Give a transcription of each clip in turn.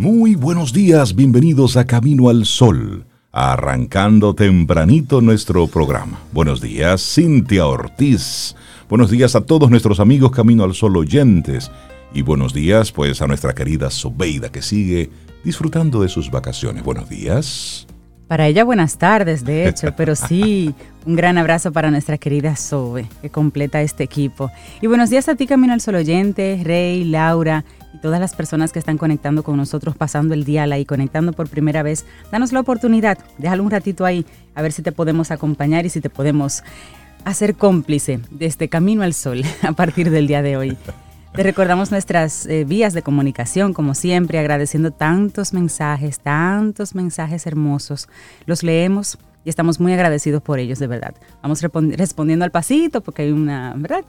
Muy buenos días, bienvenidos a Camino al Sol, arrancando tempranito nuestro programa. Buenos días, Cintia Ortiz. Buenos días a todos nuestros amigos Camino al Sol oyentes. Y buenos días, pues, a nuestra querida Sobeida que sigue disfrutando de sus vacaciones. Buenos días. Para ella buenas tardes, de hecho, pero sí, un gran abrazo para nuestra querida Sobe, que completa este equipo. Y buenos días a ti, Camino al Sol oyente, Rey, Laura y todas las personas que están conectando con nosotros, pasando el día y conectando por primera vez. Danos la oportunidad, déjalo un ratito ahí, a ver si te podemos acompañar y si te podemos hacer cómplice de este Camino al Sol a partir del día de hoy. Te recordamos nuestras eh, vías de comunicación, como siempre, agradeciendo tantos mensajes, tantos mensajes hermosos. Los leemos y estamos muy agradecidos por ellos, de verdad. Vamos respondiendo al pasito porque hay una, ¿verdad?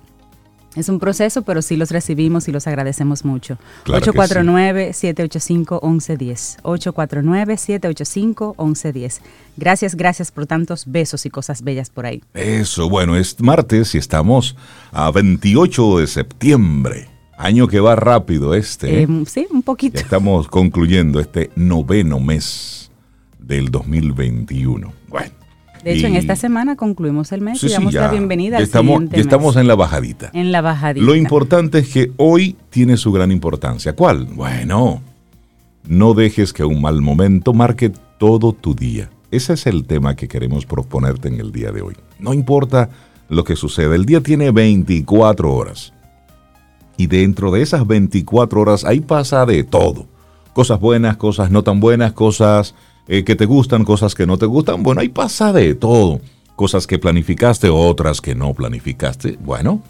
Es un proceso, pero sí los recibimos y los agradecemos mucho. 849-785-1110. 849-785-1110. Gracias, gracias por tantos besos y cosas bellas por ahí. Eso, bueno, es martes y estamos a 28 de septiembre. Año que va rápido este. ¿eh? Eh, sí, un poquito. estamos concluyendo este noveno mes del 2021. Bueno. De hecho, en esta semana concluimos el mes y damos la bienvenida al estamos, siguiente estamos en la bajadita. En la bajadita. Lo importante es que hoy tiene su gran importancia. ¿Cuál? Bueno, no dejes que un mal momento marque todo tu día. Ese es el tema que queremos proponerte en el día de hoy. No importa lo que suceda, el día tiene 24 horas. Y dentro de esas 24 horas ahí pasa de todo. Cosas buenas, cosas no tan buenas, cosas eh, que te gustan, cosas que no te gustan. Bueno, ahí pasa de todo. Cosas que planificaste, otras que no planificaste. Bueno,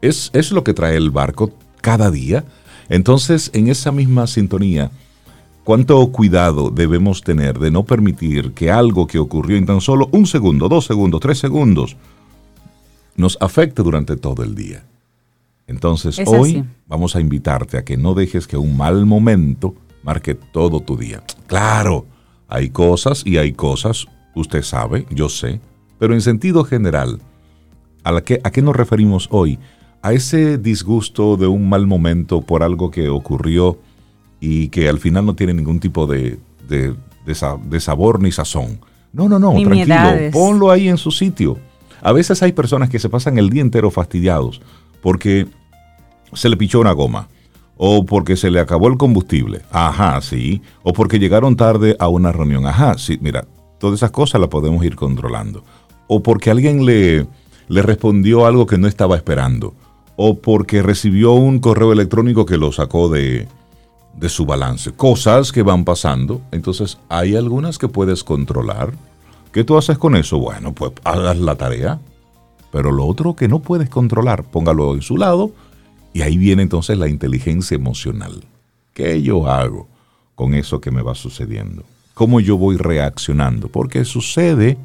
es, es lo que trae el barco cada día. Entonces, en esa misma sintonía, ¿cuánto cuidado debemos tener de no permitir que algo que ocurrió en tan solo un segundo, dos segundos, tres segundos, nos afecte durante todo el día? Entonces hoy vamos a invitarte a que no dejes que un mal momento marque todo tu día. Claro, hay cosas y hay cosas, usted sabe, yo sé, pero en sentido general, ¿a, qué, ¿a qué nos referimos hoy? A ese disgusto de un mal momento por algo que ocurrió y que al final no tiene ningún tipo de, de, sabor ni sazón. No, no, no, tranquilo, ponlo ahí en su sitio. A veces hay personas que se pasan el día entero fastidiados porque se le pichó una goma, o porque se le acabó el combustible, ajá, sí, o porque llegaron tarde a una reunión, ajá, sí, mira, todas esas cosas las podemos ir controlando, o porque alguien le, le respondió algo que no estaba esperando, o porque recibió un correo electrónico que lo sacó de, de su balance, cosas que van pasando, entonces hay algunas que puedes controlar. ¿Qué tú haces con eso? Bueno, pues hagas la tarea. Pero lo otro que no puedes controlar, póngalo en su lado y ahí viene entonces la inteligencia emocional. ¿Qué yo hago con eso que me va sucediendo? ¿Cómo yo voy reaccionando? Porque sucede,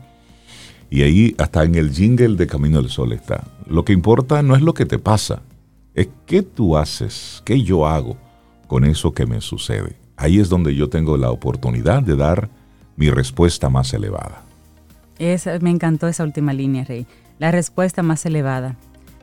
y ahí hasta en el jingle de Camino del Sol está, lo que importa no es lo que te pasa, es qué tú haces, qué yo hago con eso que me sucede. Ahí es donde yo tengo la oportunidad de dar mi respuesta más elevada. me encantó esa última línea, Rey. La respuesta más elevada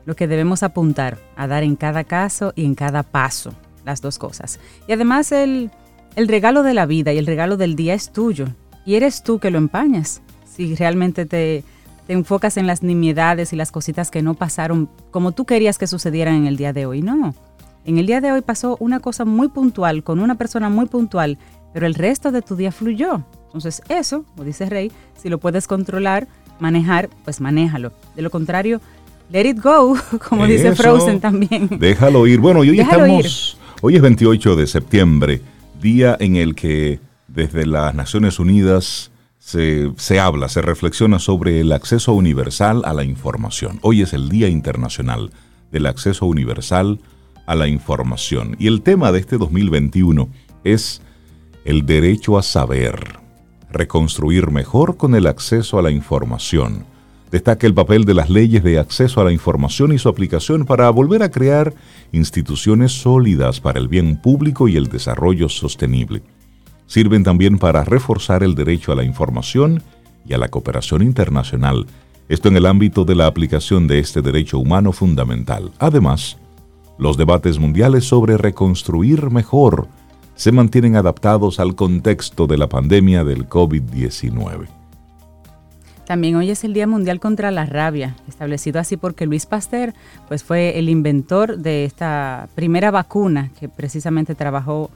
lo que debemos apuntar a dar en cada caso y en cada paso, las dos cosas. Y además el, regalo de la vida y el regalo del día es tuyo y eres tú que lo empañas. Si realmente te, te enfocas en las nimiedades y las cositas que no pasaron como tú querías que sucedieran en el día de hoy, no. En el día de hoy pasó una cosa muy puntual con una persona muy puntual, pero el resto de tu día fluyó. Entonces eso, como dice Rey, si lo puedes controlar, manejar, pues manéjalo. De lo contrario, Let it go, como dice Frozen también. Déjalo ir. Bueno, hoy estamos, hoy es 28 de septiembre, día en el que desde las Naciones Unidas se, se, habla, se reflexiona sobre el acceso universal a la información. Hoy es el Día Internacional del Acceso Universal a la Información. Y el tema de este 2021 es el derecho a saber, reconstruir mejor con el acceso a la información Destaca el papel de las leyes de acceso a la información y su aplicación para volver a crear instituciones sólidas para el bien público y el desarrollo sostenible. Sirven también para reforzar el derecho a la información y a la cooperación internacional, esto en el ámbito de la aplicación de este derecho humano fundamental. Además, los debates mundiales sobre reconstruir mejor se mantienen adaptados al contexto de la pandemia del COVID-19. También hoy es el Día Mundial contra la Rabia, establecido así porque Luis Pasteur pues, fue el inventor de esta primera vacuna que precisamente trabajó,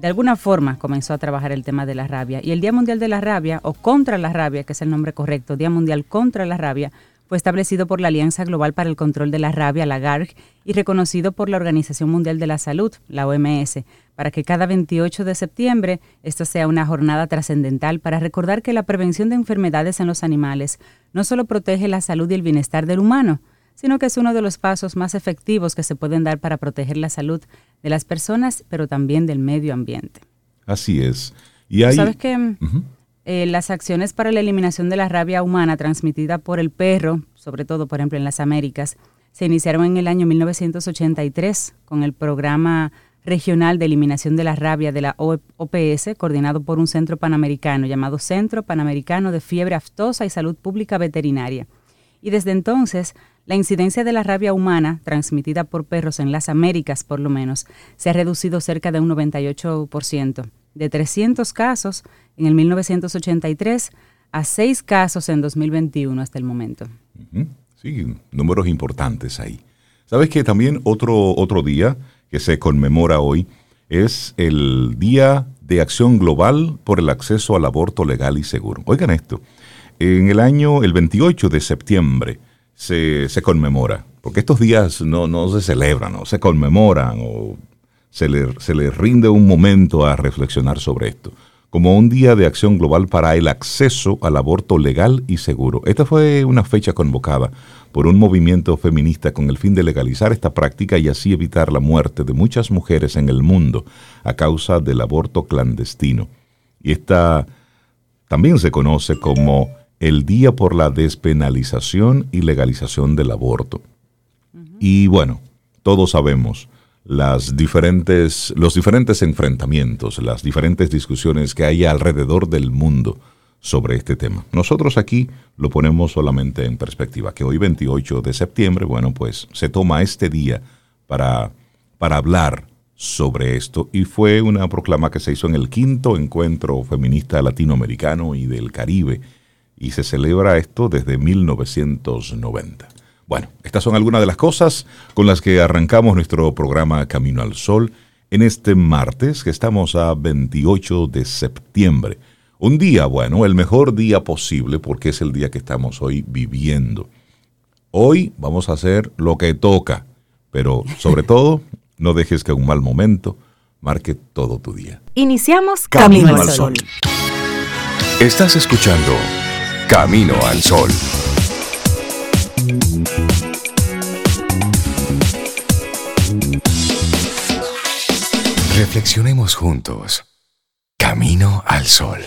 de alguna forma comenzó a trabajar el tema de la rabia. Y el Día Mundial de la Rabia, o contra la rabia, que es el nombre correcto, Día Mundial contra la Rabia, fue establecido por la Alianza Global para el Control de la Rabia, la GARG, y reconocido por la Organización Mundial de la Salud, la OMS, para que cada 28 de septiembre esta sea una jornada trascendental para recordar que la prevención de enfermedades en los animales no solo protege la salud y el bienestar del humano, sino que es uno de los pasos más efectivos que se pueden dar para proteger la salud de las personas, pero también del medio ambiente. Así es. Y hay... ¿Sabes que eh, las acciones para la eliminación de la rabia humana transmitida por el perro, sobre todo, por ejemplo, en las Américas, se iniciaron en el año 1983 con el programa regional de eliminación de la rabia de la OPS, coordinado por un centro panamericano llamado Centro Panamericano de Fiebre Aftosa y Salud Pública Veterinaria. Y desde entonces, la incidencia de la rabia humana, transmitida por perros en las Américas por lo menos, se ha reducido cerca de un 98%, de 300 casos en el 1983 a 6 casos en 2021 hasta el momento. Sí, números importantes ahí. ¿Sabes que también otro, otro día que se conmemora hoy es el Día de Acción Global por el Acceso al Aborto Legal y Seguro? Oigan esto, en el año, el 28 de septiembre, se, conmemora, porque estos días no, no se celebran, no se conmemoran o se le, se le rinde un momento a reflexionar sobre esto como un día de acción global para el acceso al aborto legal y seguro. Esta fue una fecha convocada por un movimiento feminista con el fin de legalizar esta práctica y así evitar la muerte de muchas mujeres en el mundo a causa del aborto clandestino. Y esta también se conoce como el Día por la Despenalización y Legalización del Aborto. Y bueno, todos sabemos las diferentes, los diferentes enfrentamientos, las diferentes discusiones que hay alrededor del mundo sobre este tema. Nosotros aquí lo ponemos solamente en perspectiva, que hoy 28 de septiembre, bueno, pues se toma este día para, para hablar sobre esto y fue una proclama que se hizo en el quinto encuentro feminista latinoamericano y del Caribe y se celebra esto desde 1990. Bueno, estas son algunas de las cosas con las que arrancamos nuestro programa Camino al Sol en este martes que estamos a 28 de septiembre. Un día, bueno, el mejor día posible porque es el día que estamos hoy viviendo. Hoy vamos a hacer lo que toca, pero sobre todo, no dejes que un mal momento marque todo tu día. Iniciamos Camino, al Sol. Estás escuchando Camino al Sol. Reflexionemos juntos. Camino al sol.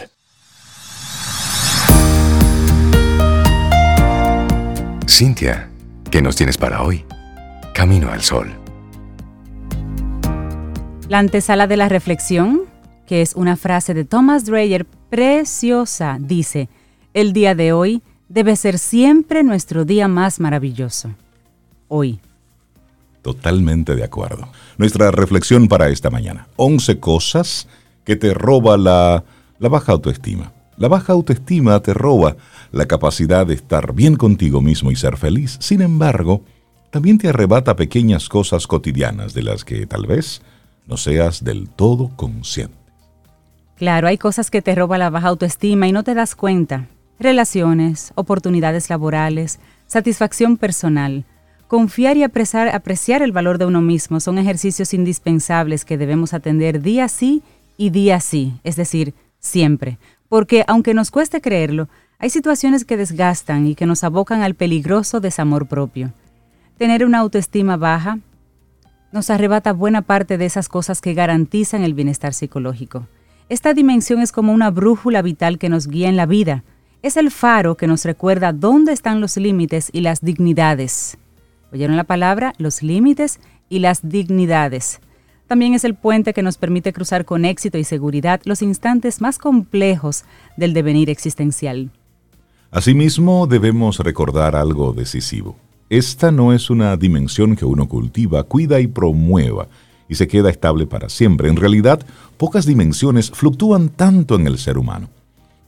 Cintia, ¿qué nos tienes para hoy? Camino al sol. La antesala de la reflexión, que es una frase de Thomas Dreyer preciosa, dice, el día de hoy debe ser siempre nuestro día más maravilloso. Hoy. Totalmente de acuerdo. Nuestra reflexión para esta mañana. 11 cosas que te roba la, la baja autoestima. La baja autoestima te roba la capacidad de estar bien contigo mismo y ser feliz. Sin embargo, también te arrebata pequeñas cosas cotidianas de las que tal vez no seas del todo consciente. Claro, hay cosas que te roba la baja autoestima y no te das cuenta. Relaciones, oportunidades laborales, satisfacción personal. Confiar y apreciar, el valor de uno mismo son ejercicios indispensables que debemos atender día sí y día sí, es decir, siempre. Porque aunque nos cueste creerlo, hay situaciones que desgastan y que nos abocan al peligroso desamor propio. Tener una autoestima baja nos arrebata buena parte de esas cosas que garantizan el bienestar psicológico. Esta dimensión es como una brújula vital que nos guía en la vida. Es el faro que nos recuerda dónde están los límites y las dignidades. ¿Oyeron la palabra? Los límites y las dignidades. También es el puente que nos permite cruzar con éxito y seguridad los instantes más complejos del devenir existencial. Asimismo, debemos recordar algo decisivo. Esta no es una dimensión que uno cultiva, cuida y promueva y se queda estable para siempre. En realidad, pocas dimensiones fluctúan tanto en el ser humano.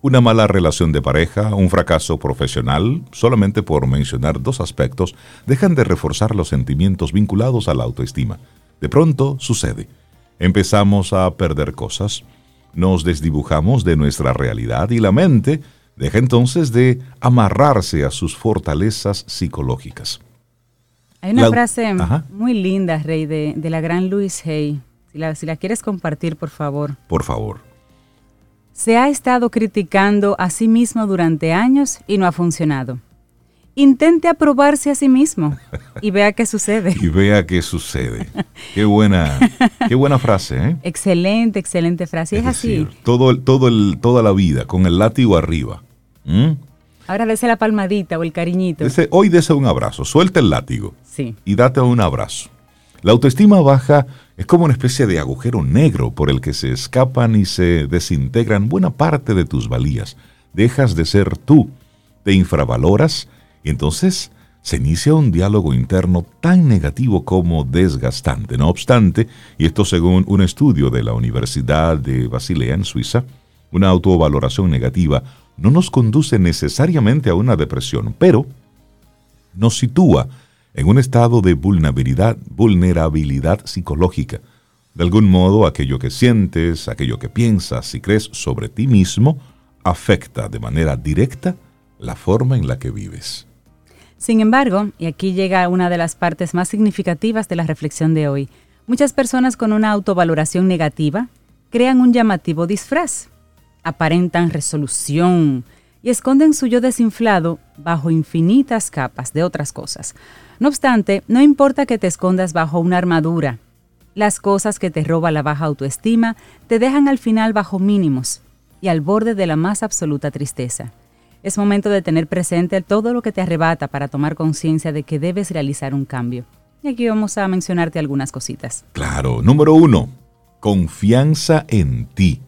Una mala relación de pareja, un fracaso profesional, solamente por mencionar dos aspectos, dejan de reforzar los sentimientos vinculados a la autoestima. De pronto sucede. Empezamos a perder cosas, nos desdibujamos de nuestra realidad y la mente deja entonces de amarrarse a sus fortalezas psicológicas. Hay una frase muy linda, Rey, de, la gran Louise Hay. Si la, si la quieres compartir, por favor. Por favor. Se ha estado criticando a sí mismo durante años y no ha funcionado. Intente aprobarse a sí mismo y vea qué sucede. y vea qué sucede. Qué buena, qué buena frase, ¿eh? Excelente, excelente frase. Es, así. Todo, todo el, toda la vida con el látigo arriba. Ahora dese la palmadita o el cariñito. hoy dese un abrazo, suelta el látigo. Sí. Y date un abrazo. La autoestima baja es como una especie de agujero negro por el que se escapan y se desintegran buena parte de tus valías. Dejas de ser tú, te infravaloras y entonces se inicia un diálogo interno tan negativo como desgastante. No obstante, y esto según un estudio de la Universidad de Basilea en Suiza, una autovaloración negativa no nos conduce necesariamente a una depresión, pero nos sitúa en un estado de vulnerabilidad, vulnerabilidad psicológica. De algún modo, aquello que sientes, aquello que piensas y crees sobre ti mismo, afecta de manera directa la forma en la que vives. Sin embargo, y aquí llega una de las partes más significativas de la reflexión de hoy, muchas personas con una autovaloración negativa crean un llamativo disfraz aparentan resolución y esconden su yo desinflado bajo infinitas capas de otras cosas. No obstante, no importa que te escondas bajo una armadura, las cosas que te roba la baja autoestima te dejan al final bajo mínimos y al borde de la más absoluta tristeza. Es momento de tener presente todo lo que te arrebata para tomar conciencia de que debes realizar un cambio. Y aquí vamos a mencionarte algunas cositas. Claro, número uno, confianza en ti.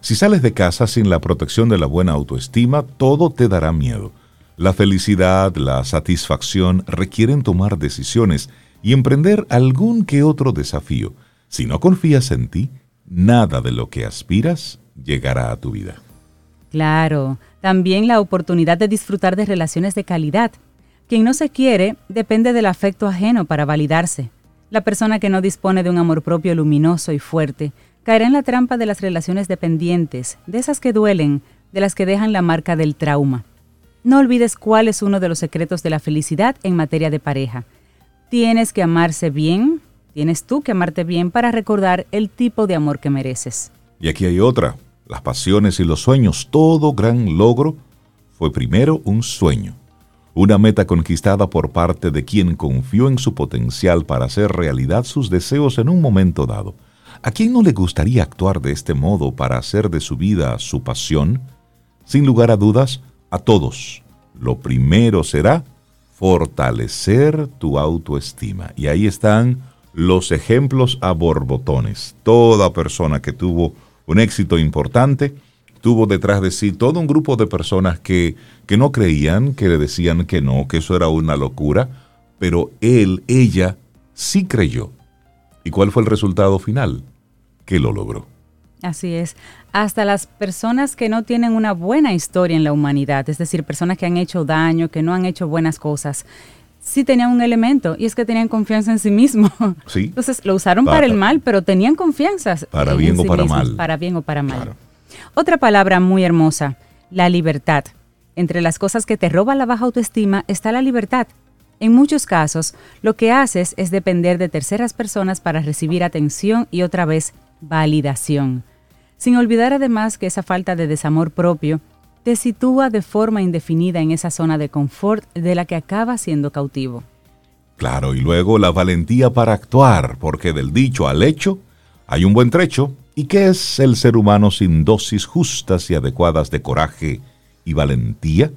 Si sales de casa sin la protección de la buena autoestima, todo te dará miedo. La felicidad, la satisfacción requieren tomar decisiones y emprender algún que otro desafío. Si no confías en ti, nada de lo que aspiras llegará a tu vida. Claro, también la oportunidad de disfrutar de relaciones de calidad. Quien no se quiere depende del afecto ajeno para validarse. La persona que no dispone de un amor propio luminoso y fuerte caerá en la trampa de las relaciones dependientes, de esas que duelen, de las que dejan la marca del trauma. No olvides cuál es uno de los secretos de la felicidad en materia de pareja. Tienes que amarse bien, tienes tú que amarte bien para recordar el tipo de amor que mereces. Y aquí hay otra, las pasiones y los sueños. Todo gran logro fue primero un sueño, una meta conquistada por parte de quien confió en su potencial para hacer realidad sus deseos en un momento dado. ¿A quién no le gustaría actuar de este modo para hacer de su vida su pasión? Sin lugar a dudas, a todos. Lo primero será fortalecer tu autoestima. Y ahí están los ejemplos a borbotones. Toda persona que tuvo un éxito importante tuvo detrás de sí todo un grupo de personas que, que no creían, que le decían que no, que eso era una locura, pero él, ella, sí creyó. ¿Y cuál fue el resultado final? que lo logró. Así es. Hasta las personas que no tienen una buena historia en la humanidad, es decir, personas que han hecho daño, que no han hecho buenas cosas, sí tenían un elemento y es que tenían confianza en sí mismos. Sí. Entonces lo usaron para, el mal, pero tenían confianza. Para bien o para mal. Para bien o para mal. Otra palabra muy hermosa, la libertad. Entre las cosas que te roba la baja autoestima está la libertad. En muchos casos, lo que haces es depender de terceras personas para recibir atención y otra vez validación. Sin olvidar además que esa falta de desamor propio te sitúa de forma indefinida en esa zona de confort de la que acaba siendo cautivo. Claro, y luego la valentía para actuar, porque del dicho al hecho hay un buen trecho. ¿Y qué es el ser humano sin dosis justas y adecuadas de coraje y valentía?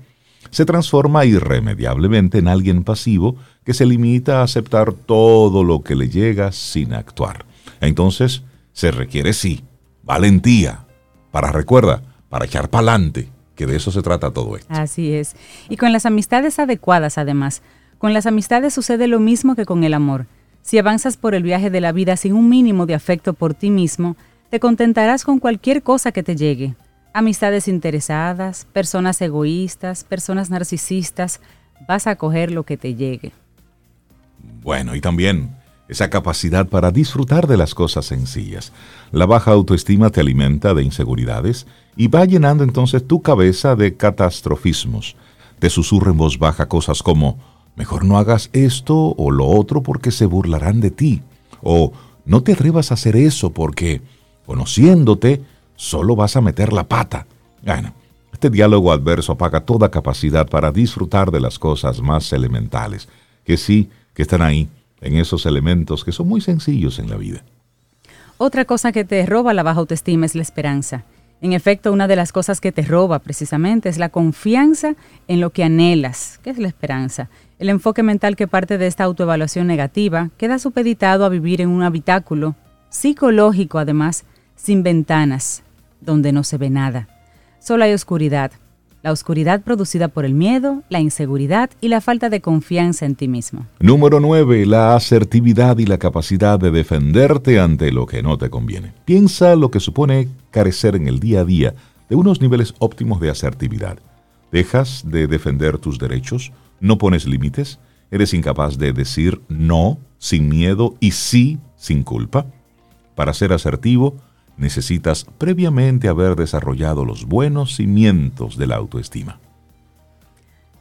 Se transforma irremediablemente en alguien pasivo que se limita a aceptar todo lo que le llega sin actuar. Entonces, se requiere sí valentía para, recuerda, para echar para adelante, que de eso se trata todo esto. Así es. Y con las amistades adecuadas, además, con las amistades sucede lo mismo que con el amor. Si avanzas por el viaje de la vida sin un mínimo de afecto por ti mismo, te contentarás con cualquier cosa que te llegue. Amistades interesadas, personas egoístas, personas narcisistas, vas a coger lo que te llegue. Bueno, y también esa capacidad para disfrutar de las cosas sencillas. La baja autoestima te alimenta de inseguridades y va llenando entonces tu cabeza de catastrofismos. Te susurra en voz baja cosas como, mejor no hagas esto o lo otro porque se burlarán de ti. O no te atrevas a hacer eso porque, conociéndote, solo vas a meter la pata. Bueno, este diálogo adverso apaga toda capacidad para disfrutar de las cosas más elementales, que sí, que están ahí, en esos elementos que son muy sencillos en la vida. Otra cosa que te roba la baja autoestima es la esperanza. En efecto, una de las cosas que te roba precisamente es la confianza en lo que anhelas, que es la esperanza. El enfoque mental que parte de esta autoevaluación negativa queda supeditado a vivir en un habitáculo psicológico, además, sin ventanas, donde no se ve nada. Solo hay oscuridad, la oscuridad producida por el miedo, la inseguridad y la falta de confianza en ti mismo. Número 9. La asertividad y la capacidad de defenderte ante lo que no te conviene. Piensa lo que supone carecer en el día a día de unos niveles óptimos de asertividad. Dejas de defender tus derechos, no pones límites, eres incapaz de decir no sin miedo y sí sin culpa. Para ser asertivo, necesitas previamente haber desarrollado los buenos cimientos de la autoestima.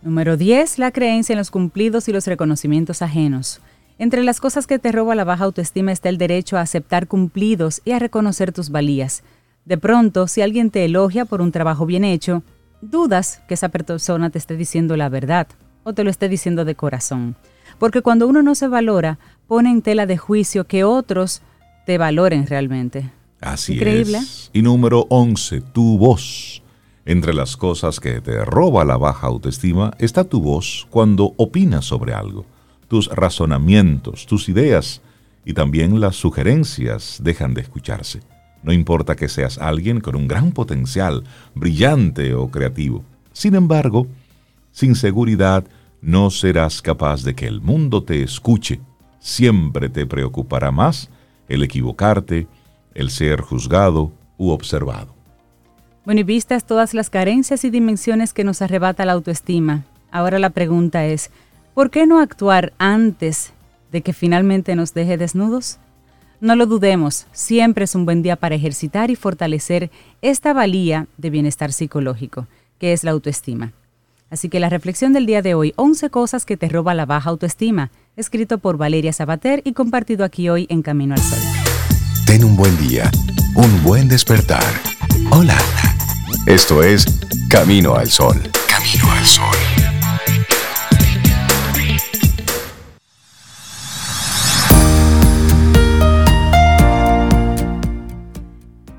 Número 10. La creencia en los cumplidos y los reconocimientos ajenos. Entre las cosas que te roba la baja autoestima está el derecho a aceptar cumplidos y a reconocer tus valías. De pronto, si alguien te elogia por un trabajo bien hecho, dudas que esa persona te esté diciendo la verdad o te lo esté diciendo de corazón. Porque cuando uno no se valora, pone en tela de juicio que otros te valoren realmente. Así Increíble. es. Y número 11, tu voz. Entre las cosas que te roba la baja autoestima está tu voz cuando opinas sobre algo. Tus razonamientos, tus ideas y también las sugerencias dejan de escucharse. No importa que seas alguien con un gran potencial, brillante o creativo. Sin embargo, sin seguridad no serás capaz de que el mundo te escuche. Siempre te preocupará más el equivocarte, el ser juzgado u observado. Bueno, y vistas todas las carencias y dimensiones que nos arrebata la autoestima, ahora la pregunta es, ¿por qué no actuar antes de que finalmente nos deje desnudos? No lo dudemos, siempre es un buen día para ejercitar y fortalecer esta valía de bienestar psicológico, que es la autoestima. Así que la reflexión del día de hoy, 11 cosas que te roba la baja autoestima, escrito por Valeria Sabater y compartido aquí hoy en Camino al Sol. Ten un buen día, un buen despertar. Hola. Esto es Camino al Sol. Camino al Sol.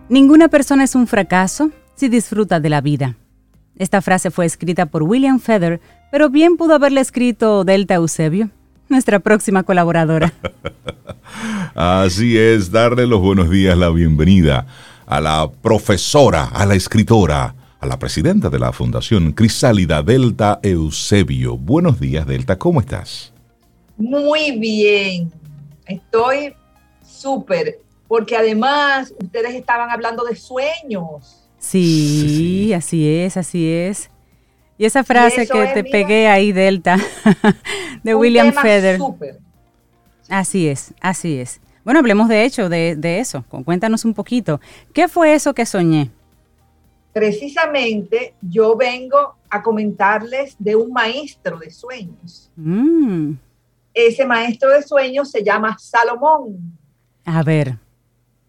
Ninguna persona es un fracaso si disfruta de la vida. Esta frase fue escrita por William Feather, pero bien pudo haberla escrito Delta Eusebio, nuestra próxima colaboradora. Así es, darle los buenos días, la bienvenida a la profesora, a la escritora, a la presidenta de la Fundación Crisálida Delta Eusebio. Buenos días, Delta, ¿cómo estás? Muy bien, estoy súper, porque además ustedes estaban hablando de sueños. Sí, así es, así es. Y esa frase que te pegué ahí, Delta, de William Feather. Así es, así es. Bueno, hablemos de hecho de, eso. Cuéntanos un poquito. ¿Qué fue eso que soñé? Precisamente yo vengo a comentarles de un maestro de sueños. Mm. Ese maestro de sueños se llama Salomón. A ver.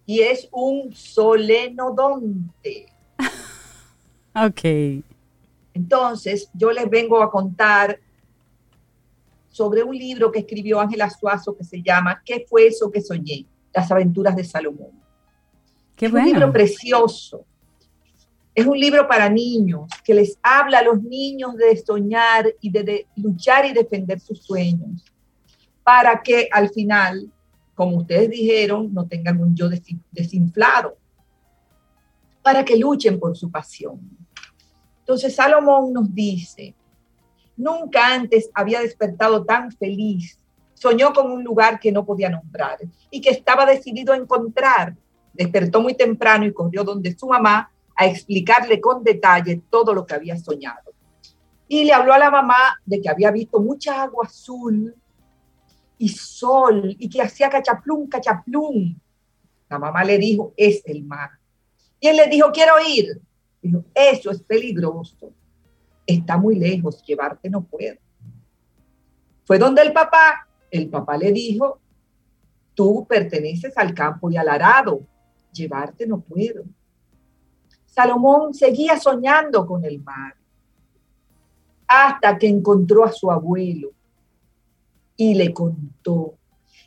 Y es un solenodonte. ok. Entonces, yo les vengo a contar sobre un libro que escribió Ángela Suazo que se llama ¿Qué fue eso que soñé? Las aventuras de Salomón. Qué es un libro precioso. Es un libro para niños que les habla a los niños de soñar y de, luchar y defender sus sueños para que al final, como ustedes dijeron, no tengan un yo desinflado, para que luchen por su pasión. Entonces Salomón nos dice, Nunca antes había despertado tan feliz, soñó con un lugar que no podía nombrar y que estaba decidido a encontrar. Despertó muy temprano y corrió donde su mamá a explicarle con detalle todo lo que había soñado. Y le habló a la mamá de que había visto mucha agua azul y sol y que hacía cachaplum, cachaplum. La mamá le dijo, es el mar. Y él le dijo, quiero ir. Dijo, eso es peligroso. Está muy lejos, llevarte no puedo. Fue donde el papá, el papá le dijo, tú perteneces al campo y al arado, llevarte no puedo. Salomón seguía soñando con el mar hasta que encontró a su abuelo y le contó.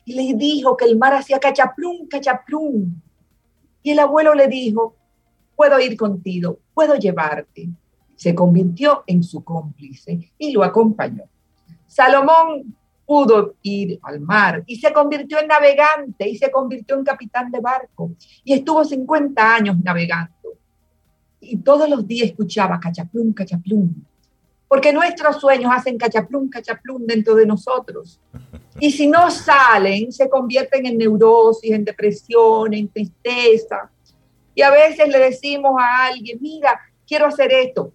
Y le dijo que el mar hacía cachaplum, cachaplum. Y el abuelo le dijo, puedo ir contigo, puedo llevarte. Se convirtió en su cómplice y lo acompañó. Salomón pudo ir al mar y se convirtió en navegante y se convirtió en capitán de barco y estuvo 50 años navegando. Y todos los días escuchaba cachaplum, cachaplum, porque nuestros sueños hacen cachaplum, cachaplum dentro de nosotros. Y si no salen, se convierten en neurosis, en depresión, en tristeza. Y a veces le decimos a alguien, mira, quiero hacer esto.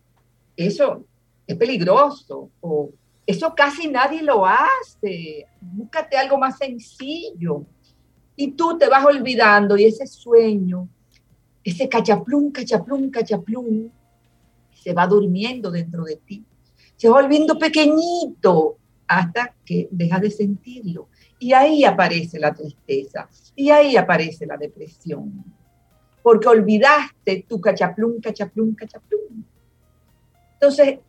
Eso es peligroso. O eso casi nadie lo hace. Búscate algo más sencillo. Y tú te vas olvidando y ese sueño, ese cachaplum, cachaplum, cachaplum, se va durmiendo dentro de ti se va volviendo pequeñito hasta que deja de sentirlo. Y ahí aparece la tristeza, y ahí aparece la depresión, porque olvidaste tu cachaplum, cachaplum, cachaplum. Entonces,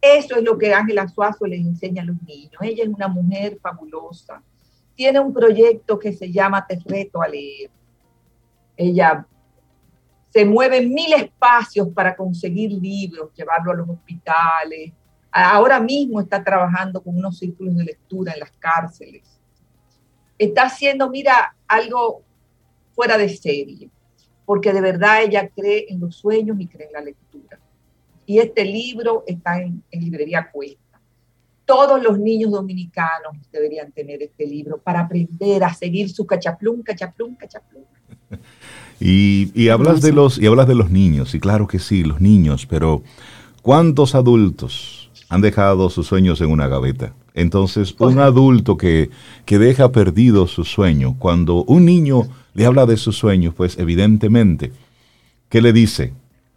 eso es lo que Ángela Suazo les enseña a los niños. Ella es una mujer fabulosa. Tiene un proyecto que se llama Te reto a leer. Ella se mueve en mil espacios para conseguir libros, llevarlo a los hospitales, Ahora mismo está trabajando con unos círculos de lectura en las cárceles. Está haciendo, mira, algo fuera de serie, porque de verdad ella cree en los sueños y cree en la lectura. Y este libro está en, librería Cuesta. Todos los niños dominicanos deberían tener este libro para aprender a seguir su cachaplum, cachaplum, cachaplum. Y, y hablas de los y hablas de los niños, y claro que sí, los niños, pero ¿cuántos adultos han dejado sus sueños en una gaveta. Entonces, un adulto que, que deja perdido su sueño, cuando un niño le habla de sus sueños, pues evidentemente, ¿qué le dice?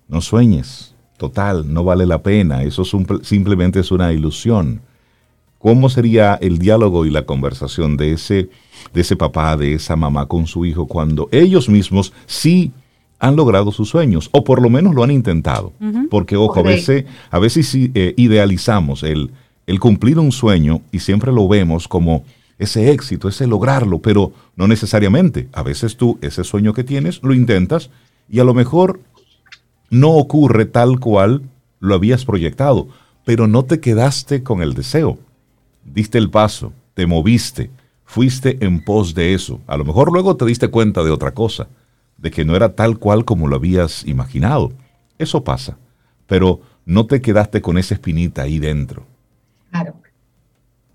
No sueñes, total, no vale la pena, eso simplemente es una ilusión. ¿Cómo sería el diálogo y la conversación de ese, de ese papá, de esa mamá con su hijo cuando ellos mismos sí han logrado sus sueños, o por lo menos lo han intentado. Porque, ojo, a veces, a veces eh, idealizamos el, el cumplir un sueño y siempre lo vemos como ese éxito, ese lograrlo, pero no necesariamente. A veces tú ese sueño que tienes lo intentas y a lo mejor no ocurre tal cual lo habías proyectado, pero no te quedaste con el deseo. Diste el paso, te moviste, fuiste en pos de eso. A lo mejor luego te diste cuenta de otra cosa de que no era tal cual como lo habías imaginado. Eso pasa, pero no te quedaste con esa espinita ahí dentro. Claro,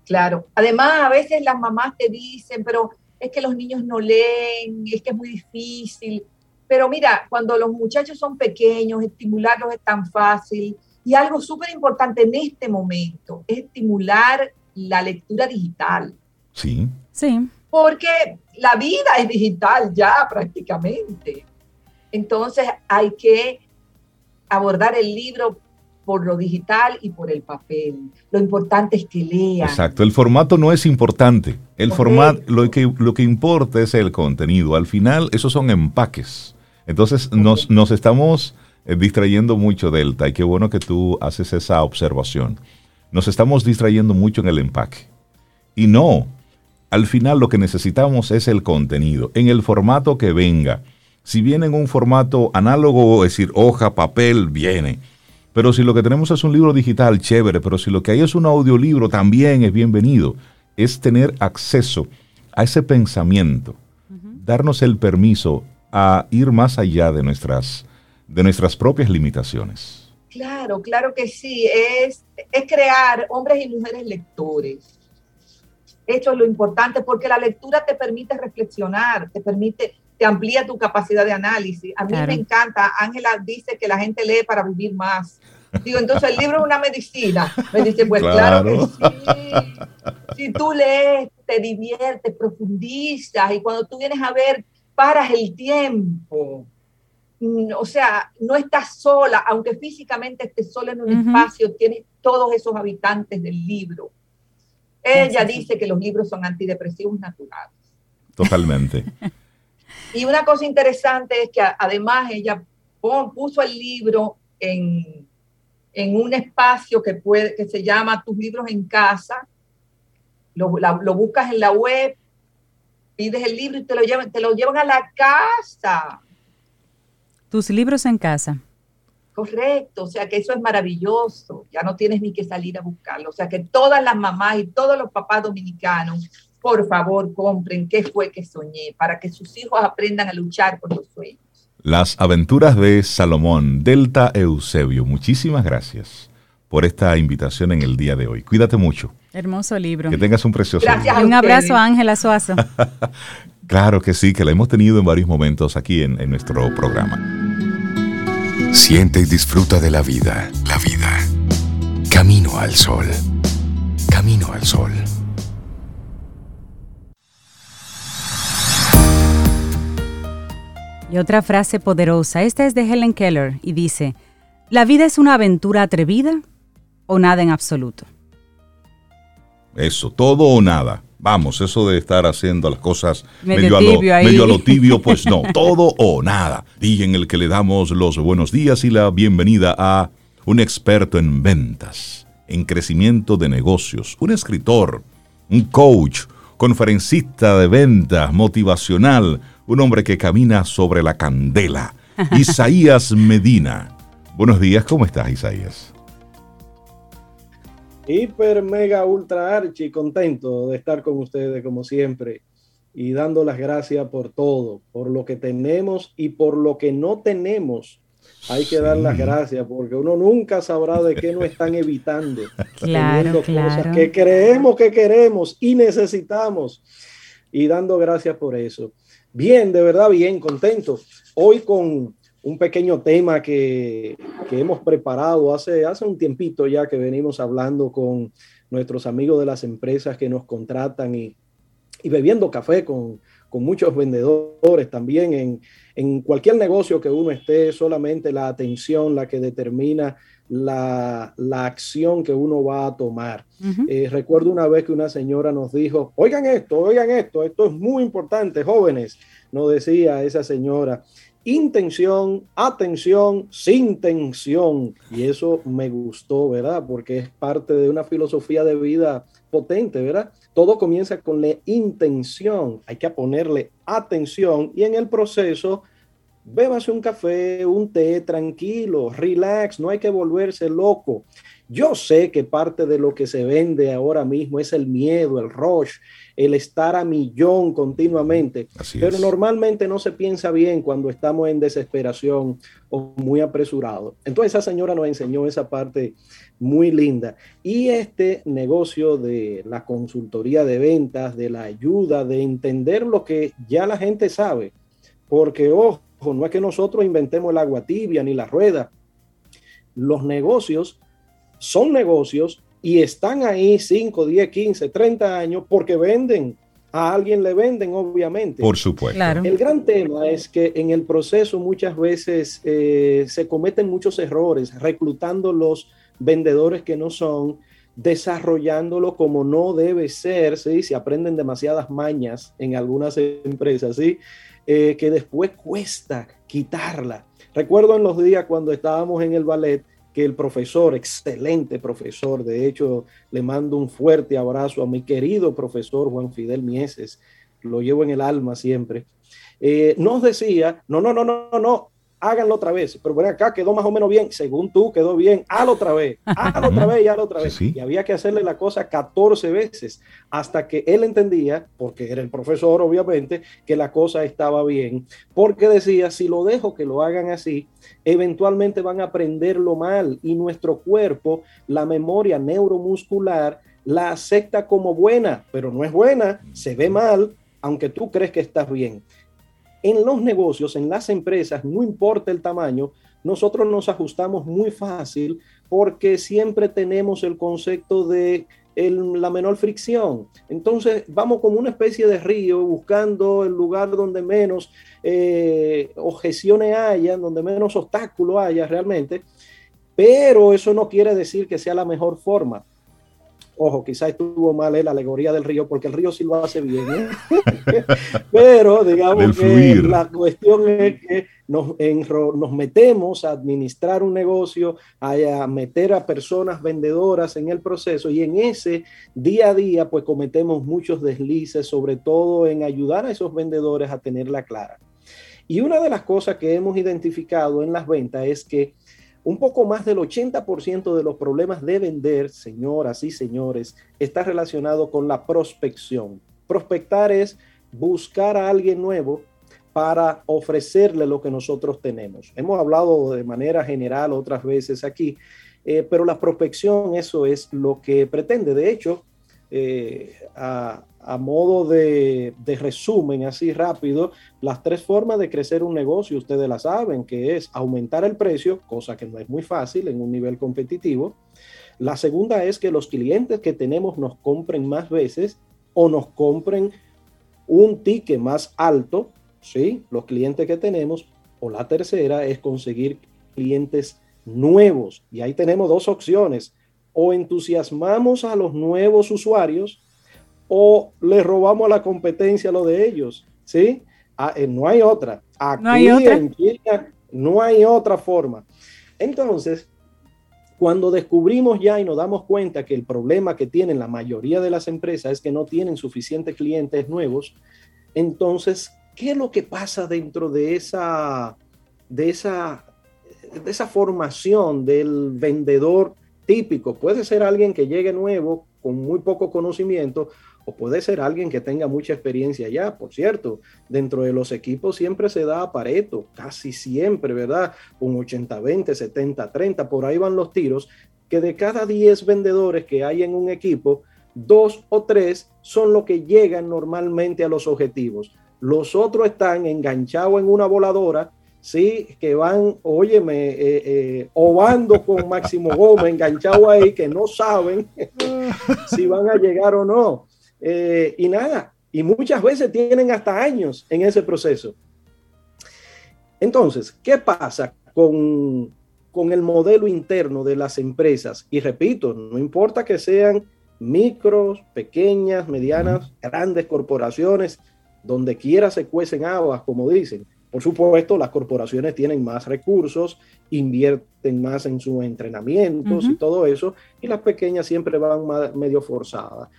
claro. Además, a veces las mamás te dicen, pero es que los niños no leen, es que es muy difícil. Pero mira, cuando los muchachos son pequeños, estimularlos es tan fácil. Y algo súper importante en este momento es estimular la lectura digital. Sí. Sí porque la vida es digital ya prácticamente. Entonces hay que abordar el libro por lo digital y por el papel. Lo importante es que lean. Exacto, el formato no es importante. El formato, lo que, lo que importa es el contenido. Al final, esos son empaques. Entonces, nos, nos estamos eh, distrayendo mucho, Delta, y qué bueno que tú haces esa observación. Nos estamos distrayendo mucho en el empaque. Y no, al final lo que necesitamos es el contenido, en el formato que venga. Si viene en un formato análogo, es decir, hoja, papel, viene. Pero si lo que tenemos es un libro digital, chévere, pero si lo que hay es un audiolibro, también es bienvenido. Es tener acceso a ese pensamiento, darnos el permiso a ir más allá de nuestras, de nuestras propias limitaciones. Claro, claro que sí, es, es crear hombres y mujeres lectores Eso es lo importante porque la lectura te permite reflexionar, te permite, te amplía tu capacidad de análisis. A mí me encanta, Ángela dice que la gente lee para vivir más. Digo, entonces el libro es una medicina. Me dice, pues claro, que sí. Si tú lees, te diviertes, profundizas y cuando tú vienes a ver, paras el tiempo. Mm, o sea, no estás sola, aunque físicamente estés sola en un espacio, tienes todos esos habitantes del libro. Ella dice que los libros son antidepresivos naturales. Totalmente. y una cosa interesante es que además ella puso el libro en, en un espacio que, puede, que se llama Tus libros en casa. Lo, lo, buscas en la web, pides el libro y te lo llevan, te lo llevan a la casa. Tus libros en casa. Correcto, o sea que eso es maravilloso, ya no tienes ni que salir a buscarlo, o sea que todas las mamás y todos los papás dominicanos, por favor, compren qué fue que soñé, para que sus hijos aprendan a luchar por los sueños. Las aventuras de Salomón, Delta Eusebio, muchísimas gracias por esta invitación en el día de hoy. Cuídate mucho. Hermoso libro. Que tengas un precioso Gracias Un abrazo a Ángela Suazo. claro que sí, que la hemos tenido en varios momentos aquí en, en nuestro programa. Siente y disfruta de la vida. La vida. Camino al sol. Camino al sol. Y otra frase poderosa, esta es de Helen Keller y dice, ¿la vida es una aventura atrevida o nada en absoluto? Eso, todo o nada. Vamos, eso de estar haciendo las cosas medio, a, lo, medio a, lo, tibio, pues no, todo o nada. Y en el que le damos los buenos días y la bienvenida a un experto en ventas, en crecimiento de negocios, un escritor, un coach, conferencista de ventas, motivacional, un hombre que camina sobre la candela, Isaías Medina. Buenos días, ¿cómo estás, Isaías? hiper, mega, ultra, archi, contento de estar con ustedes como siempre y dando las gracias por todo, por lo que tenemos y por lo que no tenemos. Hay que dar las gracias porque uno nunca sabrá de qué nos están evitando. claro, claro. Cosas que creemos que queremos y necesitamos. Y dando gracias por eso. Bien, de verdad, bien, contento. Hoy con un pequeño tema que, hemos preparado hace, hace un tiempito ya que venimos hablando con nuestros amigos de las empresas que nos contratan y, bebiendo café con, muchos vendedores también en, en, cualquier negocio que uno esté, solamente la atención la que determina la, acción que uno va a tomar. Eh, recuerdo una vez que una señora nos dijo, oigan esto, oigan esto, esto es muy importante, jóvenes, nos decía esa señora intención, atención, sin tensión. Y eso me gustó, ¿verdad? Porque es parte de una filosofía de vida potente, ¿verdad? Todo comienza con la intención. Hay que ponerle atención y en el proceso, bébase un café, un té, tranquilo, relax, no hay que volverse loco. Yo sé que parte de lo que se vende ahora mismo es el miedo, el rush, el estar a millón continuamente, pero normalmente no se piensa bien cuando estamos en desesperación o muy apresurado. Entonces esa señora nos enseñó esa parte muy linda. Y este negocio de la consultoría de ventas, de la ayuda, de entender lo que ya la gente sabe, porque ojo, no es que nosotros inventemos el agua tibia ni la rueda. Los negocios son negocios y están ahí 5, 10, 15, 30 años porque venden. A alguien le venden, obviamente. Por supuesto. El gran tema es que en el proceso muchas veces eh, se cometen muchos errores reclutando los vendedores que no son, desarrollándolo como no debe ser, ¿sí? se aprenden demasiadas mañas en algunas empresas, ¿sí? Eh, que después cuesta quitarla. Recuerdo en los días cuando estábamos en el ballet, que el profesor, excelente profesor, de hecho le mando un fuerte abrazo a mi querido profesor Juan Fidel Mieses, lo llevo en el alma siempre, eh, nos decía, no, no, no, no, no, háganlo otra vez. Pero bueno, acá quedó más o menos bien. Según tú, quedó bien. Hazlo otra vez. Hazlo otra vez y hazlo otra vez. Y había que hacerle la cosa 14 veces hasta que él entendía, porque era el profesor, obviamente, que la cosa estaba bien. Porque decía, si lo dejo que lo hagan así, eventualmente van a aprenderlo mal y nuestro cuerpo, la memoria neuromuscular, la acepta como buena, pero no es buena, se ve mal, aunque tú crees que estás bien. En los negocios, en las empresas, no importa el tamaño, nosotros nos ajustamos muy fácil porque siempre tenemos el concepto de la menor fricción. Entonces vamos como una especie de río buscando el lugar donde menos eh, objeciones haya, donde menos obstáculos haya realmente, pero eso no quiere decir que sea la mejor forma. Ojo, quizás estuvo mal la alegoría del río, porque el río sí lo hace bien. ¿eh? Pero digamos que la cuestión es que nos, nos metemos a administrar un negocio, a, meter a personas vendedoras en el proceso y en ese día a día pues cometemos muchos deslices, sobre todo en ayudar a esos vendedores a tenerla clara. Y una de las cosas que hemos identificado en las ventas es que un poco más del 80% de los problemas de vender, señoras y señores, está relacionado con la prospección. Prospectar es buscar a alguien nuevo para ofrecerle lo que nosotros tenemos. Hemos hablado de manera general otras veces aquí, eh, pero la prospección eso es lo que pretende. De hecho, eh, a, modo de, resumen así rápido, las tres formas de crecer un negocio, ustedes la saben, que es aumentar el precio, cosa que no es muy fácil en un nivel competitivo. La segunda es que los clientes que tenemos nos compren más veces o nos compren un ticket más alto, ¿sí? Los clientes que tenemos. O la tercera es conseguir clientes nuevos. Y ahí tenemos dos opciones. O entusiasmamos a los nuevos usuarios o le robamos a la competencia lo de ellos, ¿sí? Ah, eh, no hay otra. Aquí ¿No hay otra? en China no hay otra forma. Entonces, cuando descubrimos ya y nos damos cuenta que el problema que tienen la mayoría de las empresas es que no tienen suficientes clientes nuevos, entonces, ¿qué es lo que pasa dentro de esa, de esa, de esa formación del vendedor típico? Puede ser alguien que llegue nuevo con muy poco conocimiento o puede ser alguien que tenga mucha experiencia ya. Por cierto, dentro de los equipos siempre se da a Pareto, casi siempre, ¿verdad? Un 80-20, 70-30, por ahí van los tiros, que de cada 10 vendedores que hay en un equipo, dos o tres son los que llegan normalmente a los objetivos. Los otros están enganchados en una voladora, sí, que van, óyeme, eh, eh, ovando con Máximo Gómez, enganchado ahí, que no saben si van a llegar o no. Eh, y nada, y muchas veces tienen hasta años en ese proceso. Entonces, ¿qué pasa con, con el modelo interno de las empresas? Y repito, no importa que sean micros, pequeñas, medianas, grandes corporaciones, donde quiera se cuecen aguas, como dicen. Por supuesto, las corporaciones tienen más recursos, invierten más en sus entrenamientos y todo eso, y las pequeñas siempre van medio forzadas.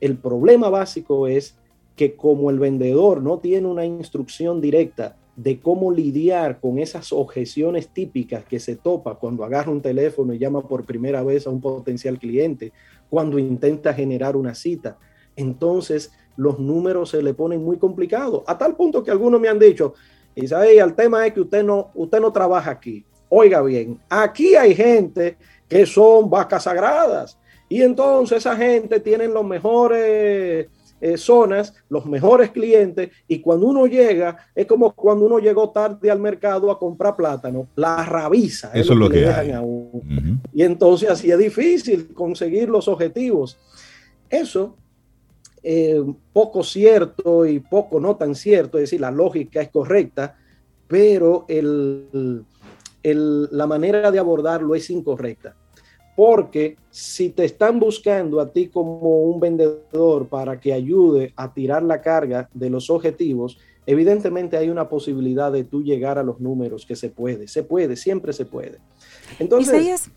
El problema básico es que como el vendedor no tiene una instrucción directa de cómo lidiar con esas objeciones típicas que se topa cuando agarra un teléfono y llama por primera vez a un potencial cliente, cuando intenta generar una cita, entonces los números se le ponen muy complicados, a tal punto que algunos me han dicho, Isaí, el tema es que usted no, usted no trabaja aquí. Oiga bien, aquí hay gente que son vacas sagradas y entonces esa gente tiene los mejores eh, zonas, los mejores clientes, y cuando uno llega, es como cuando uno llegó tarde al mercado a comprar plátano, la rabiza. Eso es lo que, Y entonces así es difícil conseguir los objetivos. Eso eh, poco cierto y poco no tan cierto, es decir, la lógica es correcta, pero el, la manera de abordarlo es incorrecta porque si te están buscando a ti como un vendedor para que ayude a tirar la carga de los objetivos, evidentemente hay una posibilidad de tú llegar a los números que se puede, se puede, siempre se puede. Entonces,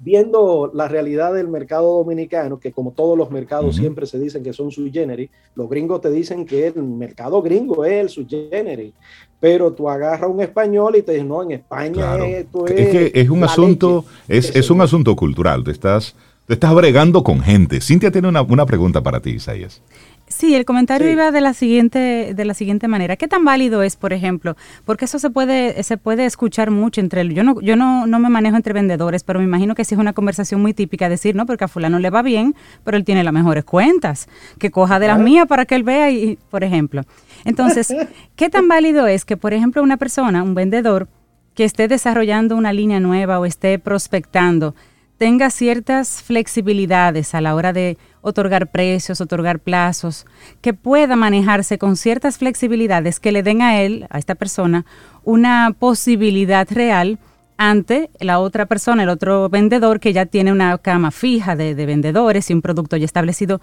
viendo la realidad del mercado dominicano, que como todos los mercados siempre se dicen que son sui generis, los gringos te dicen que el mercado gringo es el sui generis, pero tú agarras un español y te dices, no, en España esto es... Es que es un asunto, es, es, un asunto cultural, te estás, te estás bregando con gente. Cintia tiene una, una pregunta para ti, Isaías. Sí, el comentario iba de la siguiente de la siguiente manera. ¿Qué tan válido es, por ejemplo? Porque eso se puede se puede escuchar mucho entre yo no yo no, no me manejo entre vendedores, pero me imagino que sí es una conversación muy típica decir, no, porque a fulano le va bien, pero él tiene las mejores cuentas, que coja de las mías para que él vea y por ejemplo. Entonces, ¿qué tan válido es que, por ejemplo, una persona, un vendedor que esté desarrollando una línea nueva o esté prospectando, tenga ciertas flexibilidades a la hora de otorgar precios, otorgar plazos, que pueda manejarse con ciertas flexibilidades que le den a él, a esta persona, una posibilidad real ante la otra persona, el otro vendedor que ya tiene una cama fija de, vendedores y un producto ya establecido.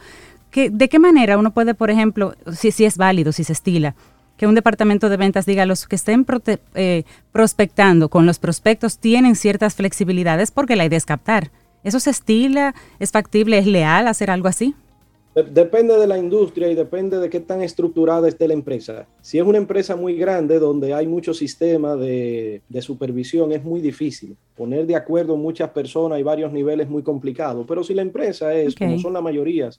¿De qué manera uno puede, por ejemplo, si, si es válido, si se estila, que un departamento de ventas diga los que estén eh, prospectando con los prospectos tienen ciertas flexibilidades porque la idea es captar. ¿Eso se estila? ¿Es factible? ¿Es leal hacer algo así? Depende de la industria y depende de qué tan estructurada esté la empresa. Si es una empresa muy grande donde hay mucho sistema de, supervisión, es muy difícil. Poner de acuerdo muchas personas y varios niveles es muy complicado. Pero si la empresa es, como son la mayoría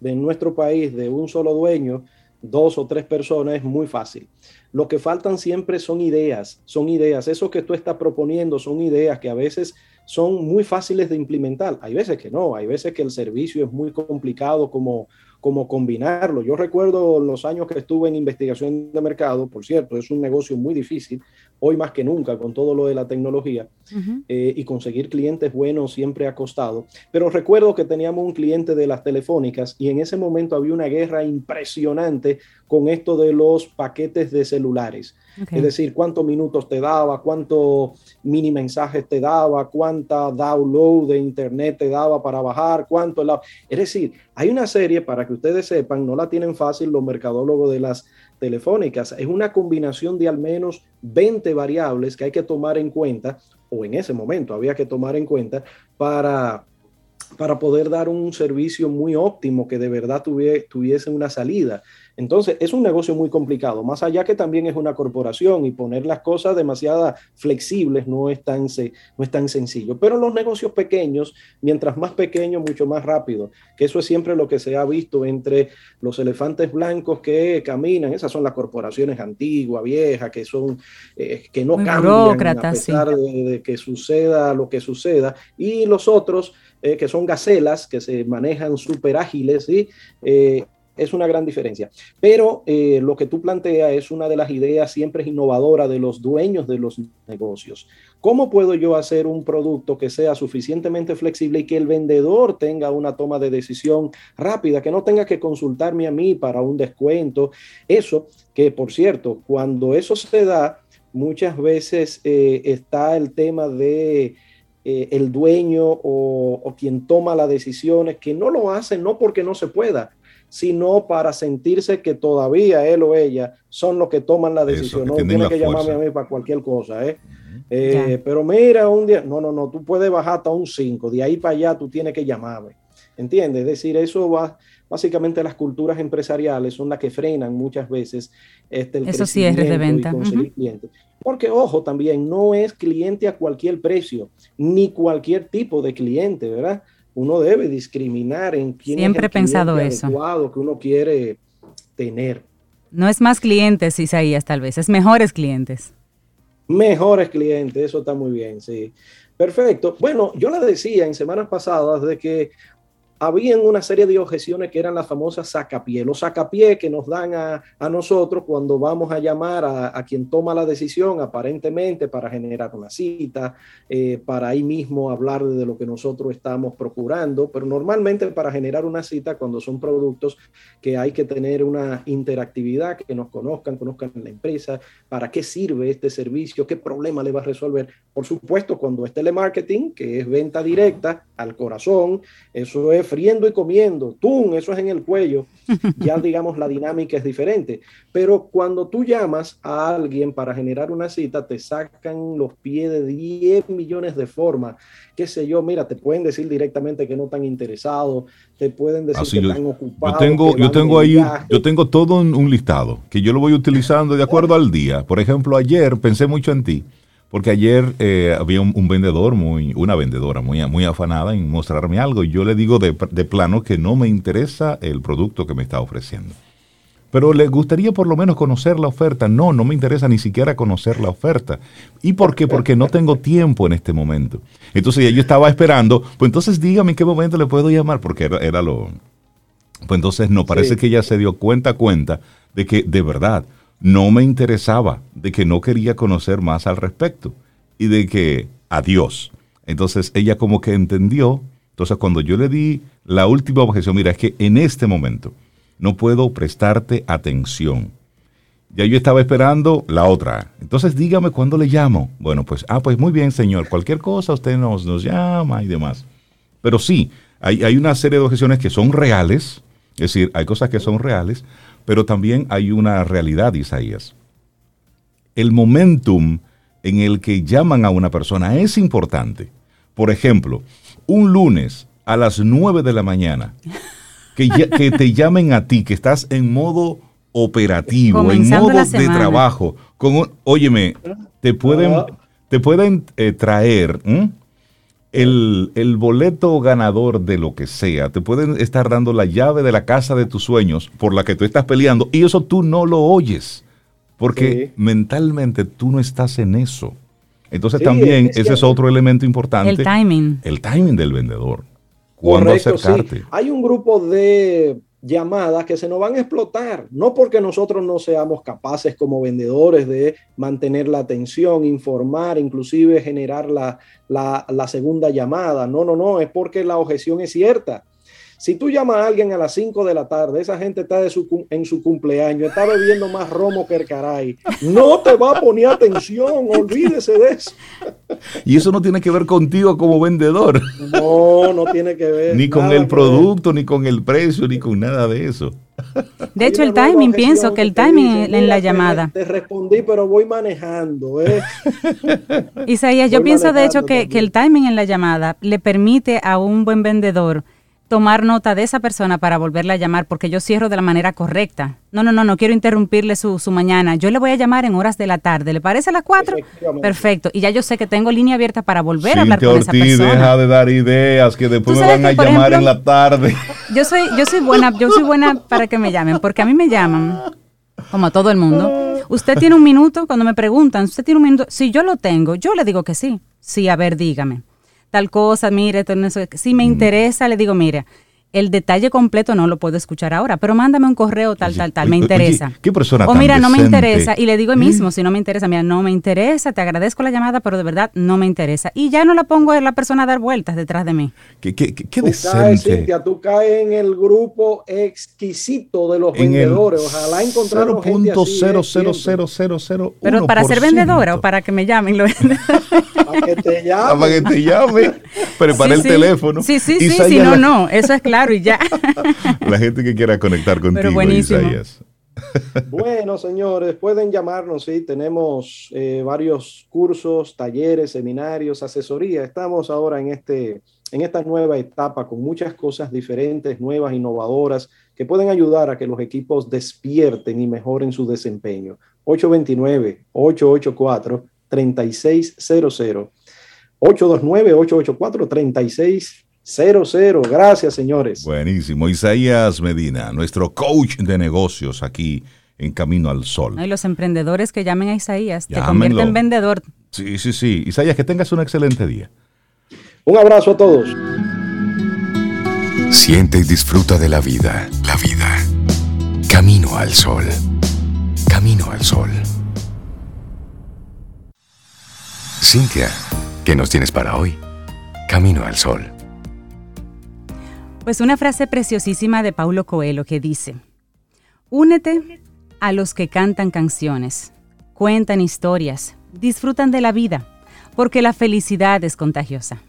de nuestro país, de un solo dueño, dos o tres personas es muy fácil. Lo que faltan siempre son ideas, son ideas. Eso que tú estás proponiendo son ideas que a veces son muy fáciles de implementar. Hay veces que no, hay veces que el servicio es muy complicado como, como combinarlo. Yo recuerdo los años que estuve en investigación de mercado, por cierto, es un negocio muy difícil, hoy más que nunca con todo lo de la tecnología, eh, y conseguir clientes buenos siempre ha costado. Pero recuerdo que teníamos un cliente de las telefónicas y en ese momento había una guerra impresionante con esto de los paquetes de celulares. Es decir, cuántos minutos te daba, cuántos mini mensajes te daba, cuánta download de internet te daba para bajar, cuánto... Es decir, hay una serie, para que ustedes sepan, no la tienen fácil los mercadólogos de las telefónicas, es una combinación de al menos 20 variables que hay que tomar en cuenta, o en ese momento había que tomar en cuenta para para poder dar un servicio muy óptimo que de verdad tuviese una salida. Entonces, es un negocio muy complicado, más allá que también es una corporación y poner las cosas demasiado flexibles no es tan, no es tan sencillo. Pero los negocios pequeños, mientras más pequeños, mucho más rápido, que eso es siempre lo que se ha visto entre los elefantes blancos que caminan, esas son las corporaciones antiguas, viejas, que son, eh, que no cambian a pesar de, que suceda lo que suceda, y los otros eh, que son gacelas, que se manejan súper ágiles, ¿sí? Eh, es una gran diferencia. Pero eh, lo que tú planteas es una de las ideas siempre innovadoras de los dueños de los negocios. ¿Cómo puedo yo hacer un producto que sea suficientemente flexible y que el vendedor tenga una toma de decisión rápida, que no tenga que consultarme a mí para un descuento? Eso, que por cierto, cuando eso se da, muchas veces eh, está el tema de eh, el dueño o, o, quien toma las decisiones, que no lo hace no porque no se pueda, sino para sentirse que todavía él o ella son los que toman la decisión. no tiene que llamarme a mí para cualquier cosa. ¿eh? eh pero mira, un día, no, no, no, tú puedes bajar hasta un 5, de ahí para allá tú tienes que llamarme. ¿Entiendes? Es decir, eso va, básicamente las culturas empresariales son las que frenan muchas veces este, el Esos cierres de venta. Porque, ojo, también no es cliente a cualquier precio, ni cualquier tipo de cliente, ¿verdad? Uno debe discriminar en quién Siempre he pensado eso. que uno quiere tener. No es más clientes, Isaías, tal vez, es mejores clientes. Mejores clientes, eso está muy bien, sí. Perfecto. Bueno, yo le decía en semanas pasadas de que habían una serie de objeciones que eran las famosas sacapié, los sacapié que nos dan a, nosotros cuando vamos a llamar a, quien toma la decisión, aparentemente para generar una cita, eh, para ahí mismo hablar de lo que nosotros estamos procurando, pero normalmente para generar una cita cuando son productos que hay que tener una interactividad, que nos conozcan, conozcan la empresa, para qué sirve este servicio, qué problema le va a resolver. Por supuesto, cuando es telemarketing, que es venta directa al corazón, eso es friendo y comiendo, tú, eso es en el cuello, ya digamos la dinámica es diferente. Pero cuando tú llamas a alguien para generar una cita, te sacan los pies de 10 millones de formas, qué sé yo, mira, te pueden decir directamente que no están interesados, te pueden decir que están ocupados. Yo tengo, yo tengo ahí, yo tengo todo un, un listado que yo lo voy utilizando de acuerdo al día. Por ejemplo, ayer pensé mucho en ti Porque ayer eh, había un, vendedor, muy, una vendedora muy, muy afanada en mostrarme algo y yo le digo de, de plano que no me interesa el producto que me está ofreciendo. Pero le gustaría por lo menos conocer la oferta. No, no me interesa ni siquiera conocer la oferta. ¿Y por qué? Porque no tengo tiempo en este momento. Entonces yo estaba esperando, pues entonces dígame en qué momento le puedo llamar, porque era, lo... Pues entonces no, parece que ella se dio cuenta, cuenta de que de verdad no me interesaba, de que no quería conocer más al respecto y de que adiós. Entonces ella como que entendió. Entonces cuando yo le di la última objeción, mira, es que en este momento no puedo prestarte atención. Ya yo estaba esperando la otra. Entonces dígame cuándo le llamo. Bueno, pues, ah, pues muy bien, señor. Cualquier cosa usted nos, nos llama y demás. Pero sí, hay, hay una serie de objeciones que son reales. Es decir, hay cosas que son reales, pero también hay una realidad, Isaías. El momentum en el que llaman a una persona es importante. Por ejemplo, un lunes a las 9 de la mañana, que, que te llamen a ti, que estás en modo operativo, en modo de trabajo. Con óyeme, te pueden, te pueden eh, traer el, boleto ganador de lo que sea, te pueden estar dando la llave de la casa de tus sueños por la que tú estás peleando y eso tú no lo oyes, porque mentalmente tú no estás en eso. Entonces también ese es otro elemento importante. El timing. El timing del vendedor. Cuando acercarte. Hay un grupo de llamadas que se nos van a explotar, no porque nosotros no seamos capaces como vendedores de mantener la atención, informar, inclusive generar la, la, segunda llamada, no, no, no, es porque la objeción es cierta. Si tú llamas a alguien a las 5 de la tarde, esa gente está de su, en su cumpleaños, está bebiendo más romo que el caray. No te va a poner atención, olvídese de eso. Y eso no tiene que ver contigo como vendedor. No, no tiene que ver. Ni con el producto, ni con el precio, ni con nada de eso. De hecho, el timing, pienso que el timing en la llamada. Te, respondí, pero voy manejando. ¿eh? Isaías, yo pienso de hecho que, que el timing en la llamada le permite a un buen vendedor tomar nota de esa persona para volverla a llamar porque yo cierro de la manera correcta. No, no, no, no quiero interrumpirle su, su mañana. Yo le voy a llamar en horas de la tarde. ¿Le parece a las cuatro? Perfecto. Y ya yo sé que tengo línea abierta para volver a hablar con esa persona. deja de dar ideas que después me van a llamar en la tarde. Yo soy, yo soy buena, yo soy buena para que me llamen, porque a mí me llaman, como a todo el mundo. Usted tiene un minuto, cuando me preguntan, usted tiene un minuto. Si yo lo tengo, yo le digo que sí. Sí, a ver, dígame tal cosa, mire, si me interesa, le digo, mire, el detalle completo no lo puedo escuchar ahora, pero mándame un correo tal, tal, tal, me interesa. ¿Qué persona O mira, no me interesa. Y le digo mismo, si no me interesa, mira, no me interesa, te agradezco la llamada, pero de verdad no me interesa. Y ya no la pongo a la persona a dar vueltas detrás de mí. ¿Qué, qué, qué, decente? Caes, tú caes en el grupo exquisito de los vendedores. Ojalá encontrar 0.0000001%. Pero para ser vendedora o para que me llamen. Lo... para que te llamen. Para que te llamen. Prepara el teléfono. Sí, sí, sí, sí, no, no, eso es claro y ya. La gente que quiera conectar contigo, Isaías. Bueno, señores, pueden llamarnos, sí, tenemos eh, varios cursos, talleres, seminarios, asesoría. Estamos ahora en, este, en esta nueva etapa con muchas cosas diferentes, nuevas, innovadoras, que pueden ayudar a que los equipos despierten y mejoren su desempeño. 829-884-3600. 829-884-3600. 00. Gracias, señores. Buenísimo. Isaías Medina, nuestro coach de negocios aquí en Camino al Sol. y los emprendedores que llamen a Isaías, te convierten en vendedor. Sí, sí, sí. Isaías, que tengas un excelente día. Un abrazo a todos. Siente y disfruta de la vida. La vida. Camino al Sol. Camino al Sol. Cintia, ¿qué nos tienes para hoy? Camino al Sol. Pues una frase preciosísima de Paulo Coelho que dice, Únete a los que cantan canciones, cuentan historias, disfrutan de la vida, porque la felicidad es contagiosa.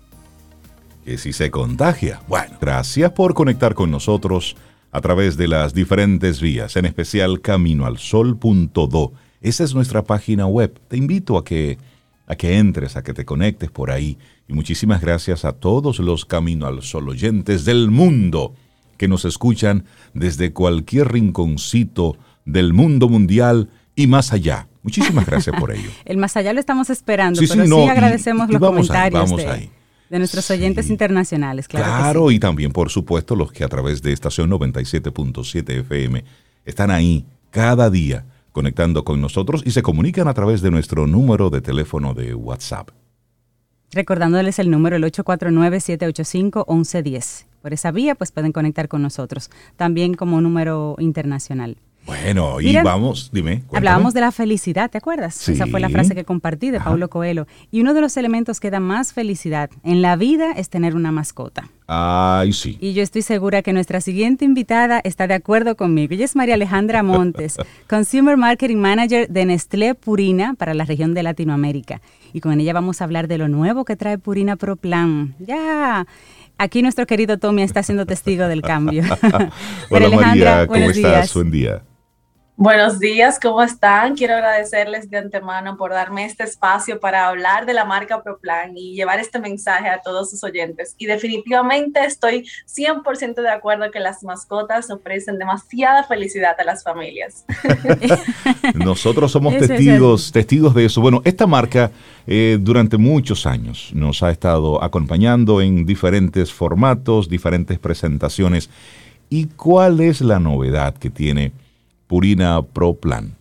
Que si se contagia. Bueno, gracias por conectar con nosotros a través de las diferentes vías, en especial caminoalsol.do. Esa es nuestra página web. Te invito a que a que entres, a que te conectes por ahí. Y muchísimas gracias a todos los Camino al Sol oyentes del mundo que nos escuchan desde cualquier rinconcito del mundo mundial y más allá. Muchísimas gracias por ello. el más allá lo estamos esperando, pero sí, agradecemos los comentarios de, nuestros oyentes internacionales. Claro, claro y también, por supuesto, los que a través de estación 97.7 FM están ahí cada día conectando con nosotros y se comunican a través de nuestro número de teléfono de WhatsApp. Recordándoles el número el 849-785-1110. Por esa vía pues pueden conectar con nosotros, también como número internacional. Bueno, y vamos, dime. Hablábamos de la felicidad, ¿te acuerdas? Esa fue la frase que compartí de Paulo Coelho. Y uno de los elementos que da más felicidad en la vida es tener una mascota. Ay, sí. Y yo estoy segura que nuestra siguiente invitada está de acuerdo conmigo. Ella es María Alejandra Montes, Consumer Marketing Manager de Nestlé Purina para la región de Latinoamérica. Y con ella vamos a hablar de lo nuevo que trae Purina Pro Plan. Ya. Aquí nuestro querido Tommy está siendo testigo del cambio. Hola María, ¿cómo estás? Buen día. Buenos días, ¿cómo están? Quiero agradecerles de antemano por darme este espacio para hablar de la marca ProPlan y llevar este mensaje a todos sus oyentes. Y definitivamente estoy 100% de acuerdo que las mascotas ofrecen demasiada felicidad a las familias. Nosotros somos testigos, testigos de eso. Bueno, esta marca eh, durante muchos años nos ha estado acompañando en diferentes formatos, diferentes presentaciones. ¿Y cuál es la novedad que tiene? Purina Pro Plan?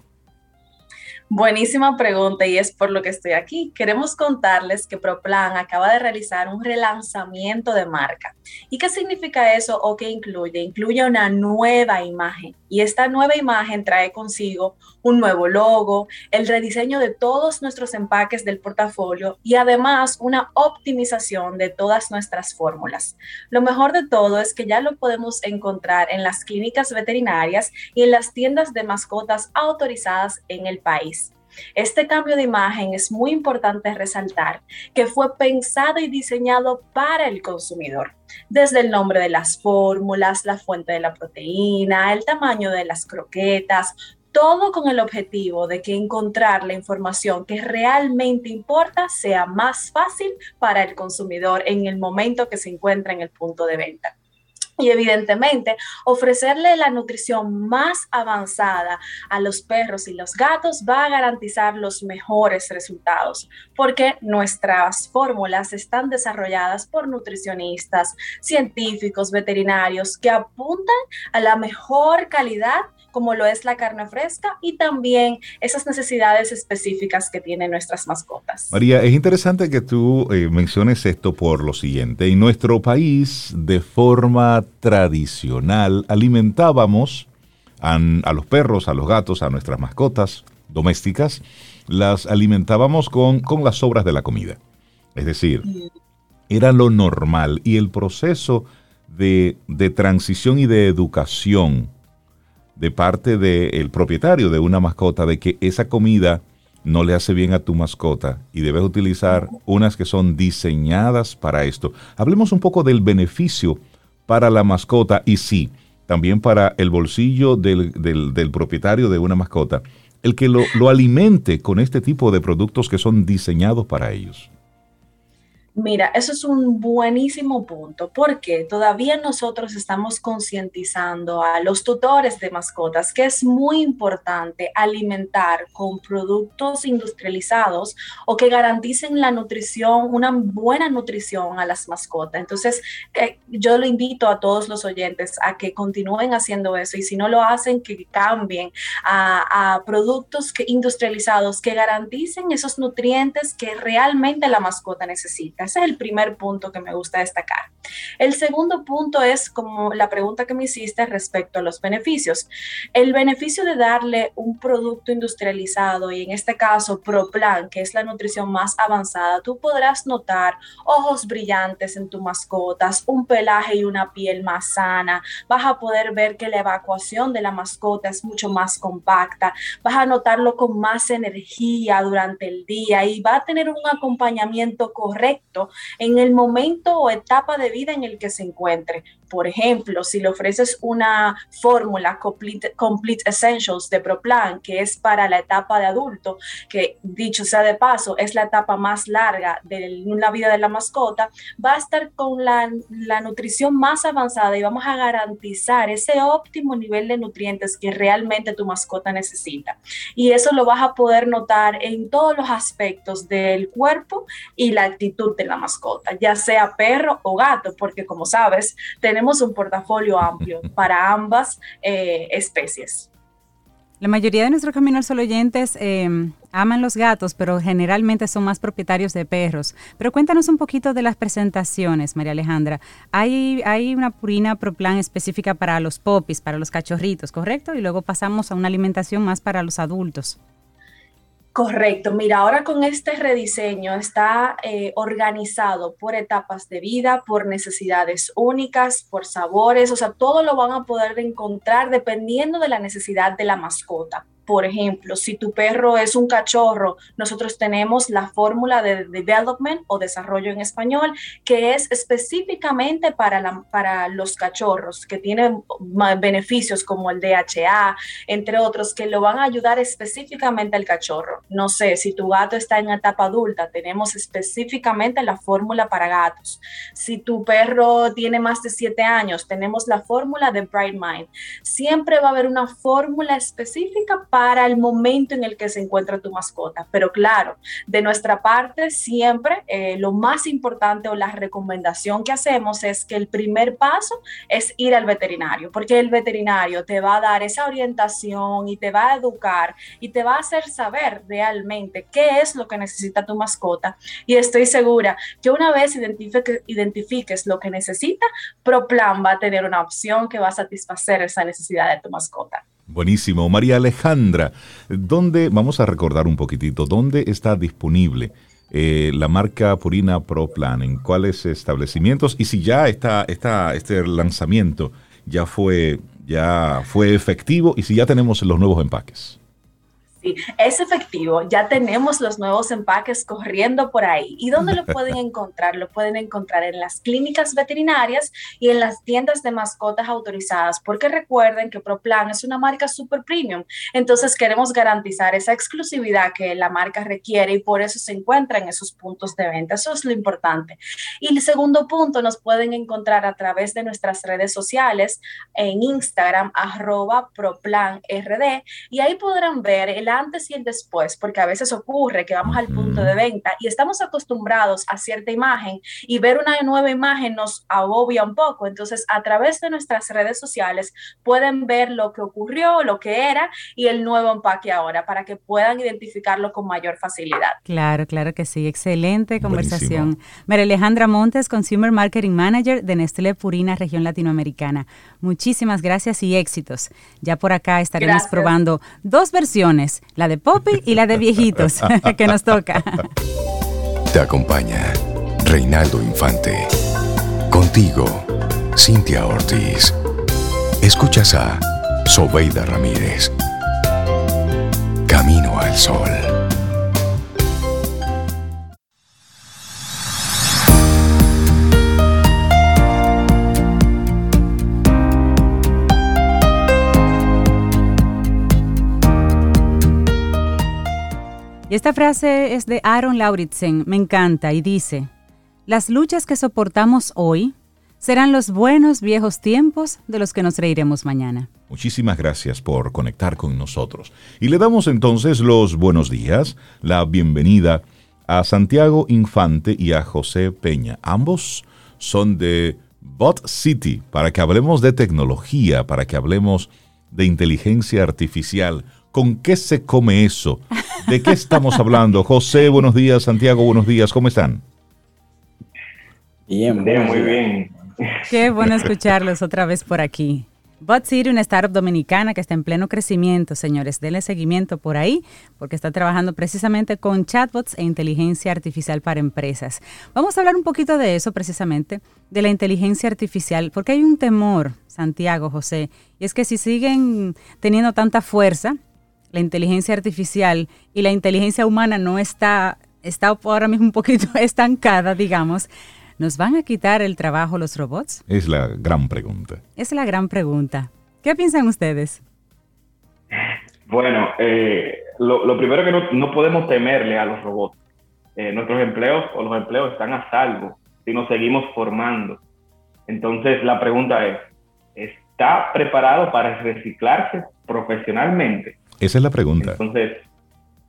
Buenísima pregunta y es por lo que estoy aquí. Queremos contarles que ProPlan acaba de realizar un relanzamiento de marca. ¿Y qué significa eso o qué incluye? Incluye una nueva imagen y esta nueva imagen trae consigo un nuevo logo, el rediseño de todos nuestros empaques del portafolio y además una optimización de todas nuestras fórmulas. Lo mejor de todo es que ya lo podemos encontrar en las clínicas veterinarias y en las tiendas de mascotas autorizadas en el país. Este cambio de imagen es muy importante resaltar que fue pensado y diseñado para el consumidor, desde el nombre de las fórmulas, la fuente de la proteína, el tamaño de las croquetas, todo con el objetivo de que encontrar la información que realmente importa sea más fácil para el consumidor en el momento que se encuentra en el punto de venta y evidentemente ofrecerle la nutrición más avanzada a los perros y los gatos va a garantizar los mejores resultados porque nuestras fórmulas están desarrolladas por nutricionistas, científicos, veterinarios que apuntan a la mejor calidad como lo es la carne fresca y también esas necesidades específicas que tienen nuestras mascotas. María, es interesante que tú eh, menciones esto por lo siguiente. En nuestro país, de forma tradicional, alimentábamos a, los perros, a los gatos, a nuestras mascotas domésticas, las alimentábamos con, con las sobras de la comida. Es decir, era lo normal y el proceso de, de transición y de educación de parte del propietario de una mascota de que esa comida no le hace bien a tu mascota y debes utilizar unas que son diseñadas para esto. Hablemos un poco del beneficio para la mascota y sí, también para el bolsillo del, del, propietario de una mascota, el que lo, lo alimente con este tipo de productos que son diseñados para ellos. Mira, eso es un buenísimo punto porque todavía nosotros estamos concientizando a los tutores de mascotas que es muy importante alimentar con productos industrializados o que garanticen la nutrición, una buena nutrición a las mascotas. Entonces, eh, yo lo invito a todos los oyentes a que continúen haciendo eso y si no lo hacen, que cambien a, productos industrializados que garanticen esos nutrientes que realmente la mascota necesita. Ese es el primer punto que me gusta destacar. El segundo punto es como la pregunta que me hiciste respecto a los beneficios. El beneficio de darle un producto industrializado y en este caso ProPlan, que es la nutrición más avanzada, tú podrás notar ojos brillantes en tu mascotas, un pelaje y una piel más sana, vas a poder ver que la evacuación de la mascota es mucho más compacta, vas a notarlo con más energía durante el día y va a tener un acompañamiento correcto en el momento o etapa de vida en el que se encuentre. Por ejemplo, si le ofreces una fórmula complete, Essentials de ProPlan, que es para la etapa de adulto, que dicho sea de paso, es la etapa más larga de la vida de la mascota, va a estar con la, la nutrición más avanzada y vamos a garantizar ese óptimo nivel de nutrientes que realmente tu mascota necesita. Y eso lo vas a poder notar en todos los aspectos del cuerpo y la actitud de la mascota, ya sea perro o gato, porque como sabes, tenemos un portafolio amplio para ambas eh, especies. La mayoría de nuestros Camino al Sol oyentes em, aman los gatos, pero generalmente son más propietarios de perros. Pero cuéntanos un poquito de las presentaciones, María Alejandra. Hay, hay una purina ProPlan específica para los popis, para los cachorritos, ¿correcto? Y luego pasamos a una alimentación más para los adultos. Correcto. Mira, ahora con este rediseño está eh, organizado por etapas de vida, por necesidades únicas, por sabores, o sea, todo lo van a poder encontrar dependiendo de la necesidad de la mascota. Por ejemplo, si tu perro es un cachorro, nosotros tenemos la fórmula de development o desarrollo en español, que es específicamente para, la, para los cachorros, que tienen beneficios como el DHA, entre otros, que lo van a ayudar específicamente al cachorro. No sé, si tu gato está en etapa adulta, tenemos específicamente la fórmula para gatos. Si tu perro tiene más de siete años, tenemos la fórmula de Bright Mind. Siempre va a haber una fórmula específica para para el momento en el que se encuentra tu mascota. Pero claro, de nuestra parte siempre eh, lo más importante o la recomendación que hacemos es que el primer paso es ir al veterinario, porque el veterinario te va a dar esa orientación y te va a educar y te va a hacer saber realmente qué es lo que necesita tu mascota. Y estoy segura que una vez identifiques lo que necesita, ProPlan va a tener una opción que va a satisfacer esa necesidad de tu mascota. Buenísimo. María Alejandra, ¿dónde, vamos a recordar un poquitito, dónde está disponible eh, la marca Purina Pro Plan? ¿En cuáles establecimientos? Y si ya está, está este lanzamiento ya fue, ya fue efectivo y si ya tenemos los nuevos empaques. Sí, es efectivo. Ya tenemos los nuevos empaques corriendo por ahí. ¿Y dónde lo pueden encontrar? Lo pueden encontrar en las clínicas veterinarias y en las tiendas de mascotas autorizadas, porque recuerden que ProPlan es una marca super premium. Entonces queremos garantizar esa exclusividad que la marca requiere y por eso se encuentra en esos puntos de venta. Eso es lo importante. Y el segundo punto, nos pueden encontrar a través de nuestras redes sociales en Instagram, arroba ProPlanRD, y ahí podrán ver el antes y el después, porque a veces ocurre que vamos al punto de venta y estamos acostumbrados a cierta imagen y ver una nueva imagen nos agobia un poco. Entonces, a través de nuestras redes sociales pueden ver lo que ocurrió, lo que era y el nuevo empaque ahora para que puedan identificarlo con mayor facilidad. Claro, claro que sí. Excelente conversación. María Alejandra Montes, Consumer Marketing Manager de Nestlé Purina, región latinoamericana. Muchísimas gracias y éxitos. Ya por acá estaremos probando dos versiones la de Poppy y la de viejitos, que nos toca. Te acompaña Reinaldo Infante. Contigo, Cintia Ortiz. Escuchas a Sobeida Ramírez. Camino al Sol. Y esta frase es de Aaron Lauritsen, me encanta, y dice, las luchas que soportamos hoy serán los buenos viejos tiempos de los que nos reiremos mañana. Muchísimas gracias por conectar con nosotros. Y le damos entonces los buenos días, la bienvenida a Santiago Infante y a José Peña. Ambos son de Bot City, para que hablemos de tecnología, para que hablemos de inteligencia artificial. ¿Con qué se come eso? ¿De qué estamos hablando? José, buenos días. Santiago, buenos días. ¿Cómo están? Bien, bien, muy bien. Qué bueno escucharlos otra vez por aquí. Bot City, una startup dominicana que está en pleno crecimiento, señores. Denle seguimiento por ahí, porque está trabajando precisamente con chatbots e inteligencia artificial para empresas. Vamos a hablar un poquito de eso, precisamente, de la inteligencia artificial, porque hay un temor, Santiago, José, y es que si siguen teniendo tanta fuerza, la inteligencia artificial y la inteligencia humana no está, está ahora mismo un poquito estancada, digamos, ¿Nos van a quitar el trabajo los robots? Es la gran pregunta. Es la gran pregunta. ¿Qué piensan ustedes? Bueno, eh, lo, primero que no, podemos temerle a los robots. Eh, nuestros empleos o los empleos están a salvo si nos seguimos formando. Entonces la pregunta es, ¿está preparado para reciclarse profesionalmente? Esa es la pregunta. Entonces,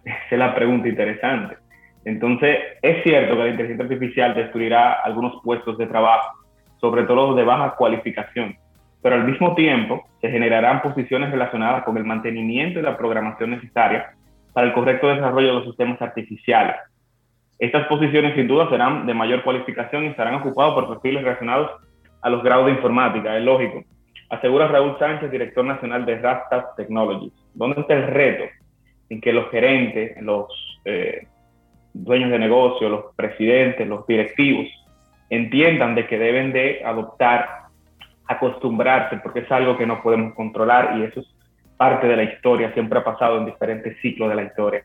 esa es la pregunta interesante. Entonces, es cierto que la inteligencia artificial destruirá algunos puestos de trabajo, sobre todo los de baja cualificación, pero al mismo tiempo se generarán posiciones relacionadas con el mantenimiento y la programación necesaria para el correcto desarrollo de los sistemas artificiales. Estas posiciones sin duda serán de mayor cualificación y estarán ocupadas por perfiles relacionados a los grados de informática, es lógico. Asegura Raúl Sánchez, director nacional de Rastas Technologies. ¿Dónde está el reto en que los gerentes, los eh, dueños de negocio, los presidentes, los directivos, entiendan de que deben de adoptar, acostumbrarse, porque es algo que no podemos controlar y eso es parte de la historia, siempre ha pasado en diferentes ciclos de la historia.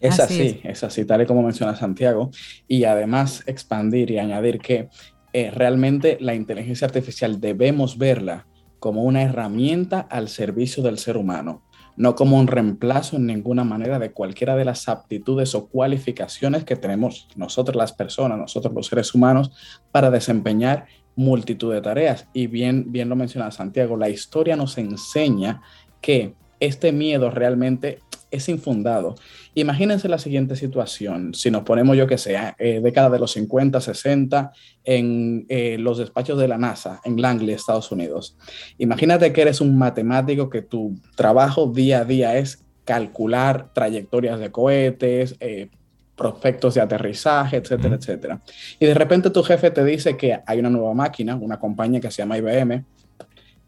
Es así, es. así, tal y como menciona Santiago, y además expandir y añadir que eh, realmente la inteligencia artificial debemos verla como una herramienta al servicio del ser humano no como un reemplazo en ninguna manera de cualquiera de las aptitudes o cualificaciones que tenemos nosotros las personas, nosotros los seres humanos, para desempeñar multitud de tareas. Y bien, bien lo menciona Santiago, la historia nos enseña que este miedo realmente es infundado. Imagínense la siguiente situación, si nos ponemos, yo que sé, eh, década de los 50, 60, en eh, los despachos de la NASA, en Langley, Estados Unidos. Imagínate que eres un matemático que tu trabajo día a día es calcular trayectorias de cohetes, eh, prospectos de aterrizaje, etcétera, etcétera. Y de repente tu jefe te dice que hay una nueva máquina, una compañía que se llama IBM,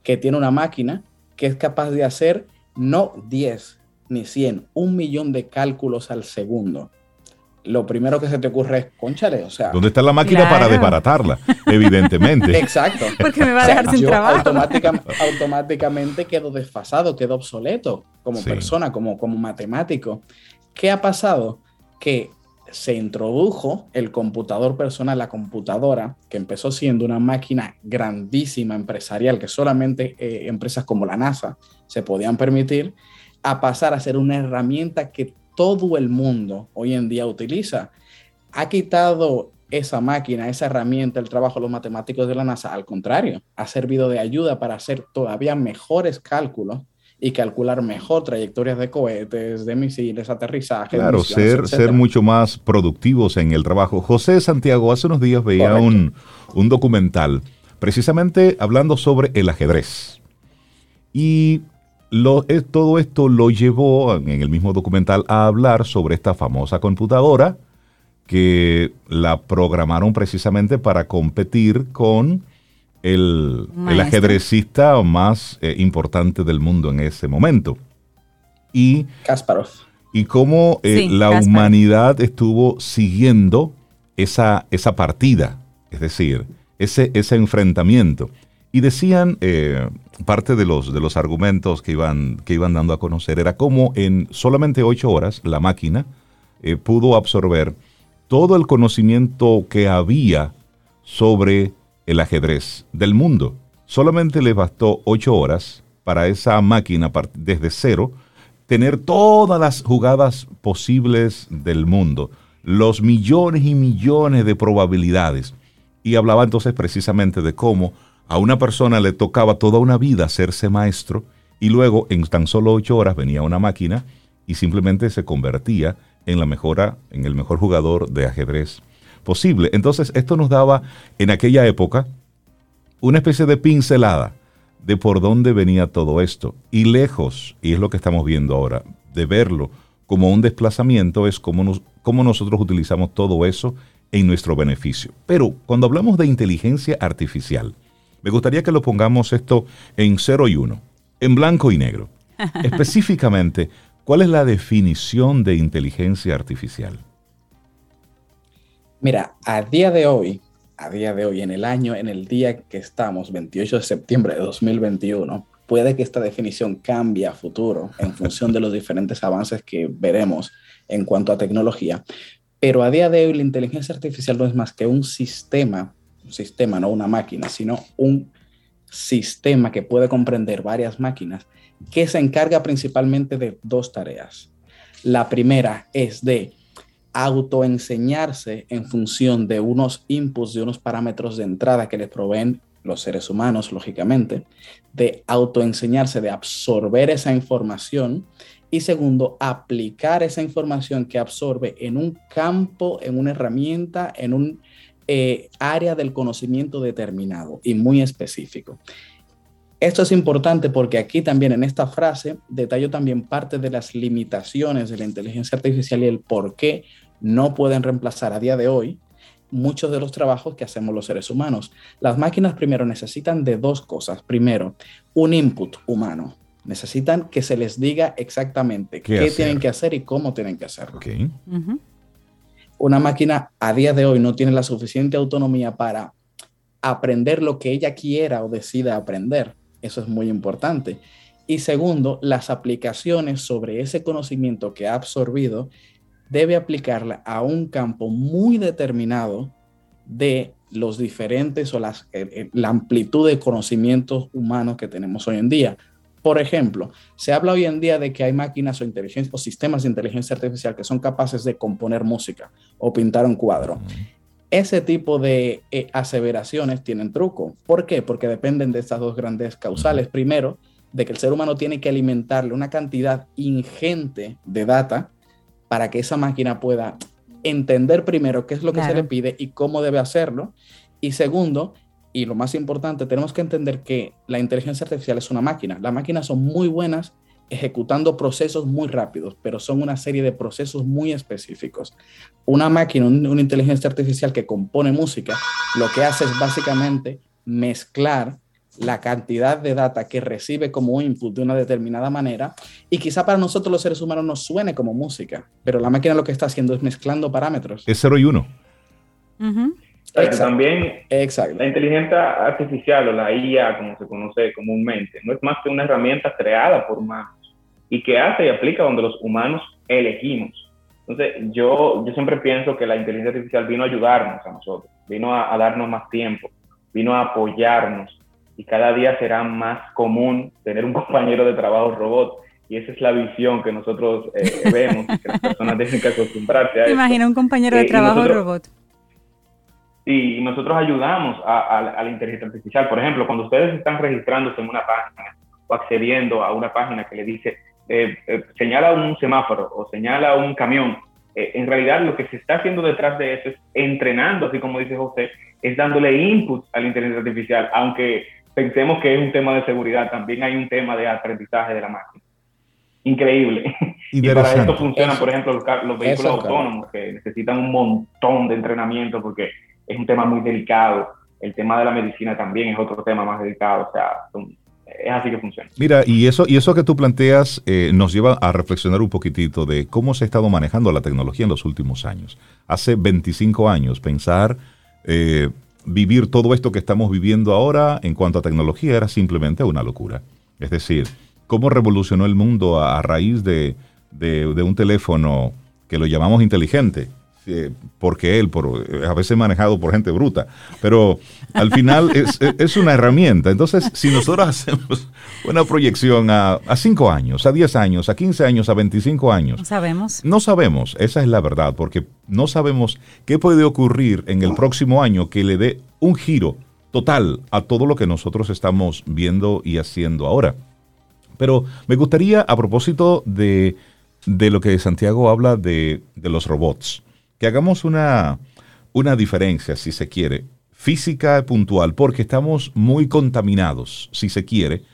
que tiene una máquina que es capaz de hacer no 10, ni 100, un millón de cálculos al segundo. Lo primero que se te ocurre es, conchale, o sea. ¿Dónde está la máquina para desbaratarla? Evidentemente. Exacto. Porque me va a dejar sin trabajo. automáticamente quedo desfasado, quedo obsoleto como persona, como, como matemático. ¿Qué ha pasado? Que se introdujo el computador personal, la computadora, que empezó siendo una máquina grandísima empresarial que solamente eh, empresas como la NASA se podían permitir, a pasar a ser una herramienta que todo el mundo hoy en día utiliza. Ha quitado esa máquina, esa herramienta, el trabajo de los matemáticos de la NASA. Al contrario, ha servido de ayuda para hacer todavía mejores cálculos y calcular mejor trayectorias de cohetes, de misiles, aterrizajes. Claro, ser, ser mucho más productivos en el trabajo. José Santiago, hace unos días veía un, un, documental precisamente hablando sobre el ajedrez. Y eh, todo esto lo llevó en el mismo documental a hablar sobre esta famosa computadora que la programaron precisamente para competir con el, ajedrecista más eh, importante del mundo en ese momento. Y, Kasparov. Y cómo eh, la humanidad estuvo siguiendo esa, esa partida, es decir, ese, ese enfrentamiento. Y decían, eh, parte de los, de los argumentos que iban, que iban dando a conocer era cómo en solamente ocho horas la máquina eh, pudo absorber todo el conocimiento que había sobre el ajedrez del mundo. Solamente le bastó ocho horas para esa máquina desde cero tener todas las jugadas posibles del mundo, los millones y millones de probabilidades. Y hablaba entonces precisamente de cómo a una persona le tocaba toda una vida hacerse maestro y luego en tan solo ocho horas venía una máquina y simplemente se convertía en la mejora, en el mejor jugador de ajedrez posible. Entonces esto nos daba en aquella época una especie de pincelada de por dónde venía todo esto. Y lejos, y es lo que estamos viendo ahora, de verlo como un desplazamiento, es como, nos, como nosotros utilizamos todo eso en nuestro beneficio. Pero cuando hablamos de inteligencia artificial, me gustaría que lo pongamos esto en 0 y 1, en blanco y negro. Específicamente, ¿cuál es la definición de inteligencia artificial? Mira, a día de hoy, a día de hoy, en el año, en el día que estamos, 28 de septiembre de 2021, puede que esta definición cambie a futuro en función de los diferentes avances que veremos en cuanto a tecnología. Pero a día de hoy la inteligencia artificial no es más que un sistema, sistema, no una máquina, sino un sistema que puede comprender varias máquinas que se encarga principalmente de dos tareas. La primera es de autoenseñarse en función de unos inputs, de unos parámetros de entrada que le proveen los seres humanos, lógicamente, de autoenseñarse, de absorber esa información y segundo, aplicar esa información que absorbe en un campo, en una herramienta, en un eh, área del conocimiento determinado y muy específico. Esto es importante porque aquí también en esta frase detallo también parte de las limitaciones de la inteligencia artificial y el por qué no pueden reemplazar a día de hoy muchos de los trabajos que hacemos los seres humanos. Las máquinas primero necesitan de dos cosas. Primero, un input humano. Necesitan que se les diga exactamente qué, tienen que hacer y cómo tienen que hacerlo. Una máquina a día de hoy no tiene la suficiente autonomía para aprender lo que ella quiera o decida aprender. Eso es muy importante. Y segundo, las aplicaciones sobre ese conocimiento que ha absorbido debe aplicarla a un campo muy determinado de los diferentes o las, eh, eh, la amplitud de conocimientos humanos que tenemos hoy en día. Por ejemplo, se habla hoy en día de que hay máquinas o, inteligencia, o sistemas de inteligencia artificial que son capaces de componer música o pintar un cuadro. Ese tipo de eh, aseveraciones tienen truco. ¿Por qué? Porque dependen de estas dos grandes causales. Primero, de que el ser humano tiene que alimentarle una cantidad ingente de data para que esa máquina pueda entender primero qué es lo que se le pide y cómo debe hacerlo. Y segundo, y lo más importante, tenemos que entender que la inteligencia artificial es una máquina. Las máquinas son muy buenas ejecutando procesos muy rápidos, pero son una serie de procesos muy específicos. Una máquina, una inteligencia artificial que compone música, lo que hace es básicamente mezclar la cantidad de data que recibe como input de una determinada manera y quizá para nosotros los seres humanos nos suene como música, pero la máquina lo que está haciendo es mezclando parámetros. Es 0 y 1. También Exacto. la inteligencia artificial o la IA, como se conoce comúnmente, no es más que una herramienta creada por humanos y que hace y aplica donde los humanos elegimos. Entonces, yo, yo siempre pienso que la inteligencia artificial vino a ayudarnos a nosotros, vino a darnos más tiempo, vino a apoyarnos, y cada día será más común tener un compañero de trabajo robot. Y esa es la visión que nosotros eh, vemos, que las personas tienen que acostumbrarse a Imagina un compañero de eh, trabajo robot. Y nosotros ayudamos a, la inteligencia artificial. Por ejemplo, cuando ustedes están registrándose en una página o accediendo a una página que le dice, eh, señala un semáforo o señala un camión, en realidad lo que se está haciendo detrás de eso es entrenando, así como dice José, es dándole input a la inteligencia artificial, aunque pensemos que es un tema de seguridad, también hay un tema de aprendizaje de la máquina. Increíble. Y para esto funcionan, por ejemplo, los, vehículos autónomos, que necesitan un montón de entrenamiento porque es un tema muy delicado. El tema de la medicina también es otro tema más delicado. O sea, es así que funciona. Mira, y eso, y eso que tú planteas eh, nos lleva a reflexionar un poquitito de cómo se ha estado manejando la tecnología en los últimos años. Hace 25 años, pensar eh, vivir todo esto que estamos viviendo ahora en cuanto a tecnología era simplemente una locura. Es decir, cómo revolucionó el mundo a, raíz de, un teléfono que lo llamamos inteligente, porque él, por, a veces manejado por gente bruta, pero al final es, una herramienta. Entonces, si nosotros hacemos una proyección a, a 5 años, a 10 años, a 15 años, a 25 años. No sabemos. No sabemos, esa es la verdad, porque no sabemos qué puede ocurrir en el próximo año que le dé un giro total a todo lo que nosotros estamos viendo y haciendo ahora. Pero me gustaría, a propósito de, de lo que Santiago habla de, de los robots, que hagamos una, una diferencia, si se quiere, física puntual, porque estamos muy contaminados, si se quiere,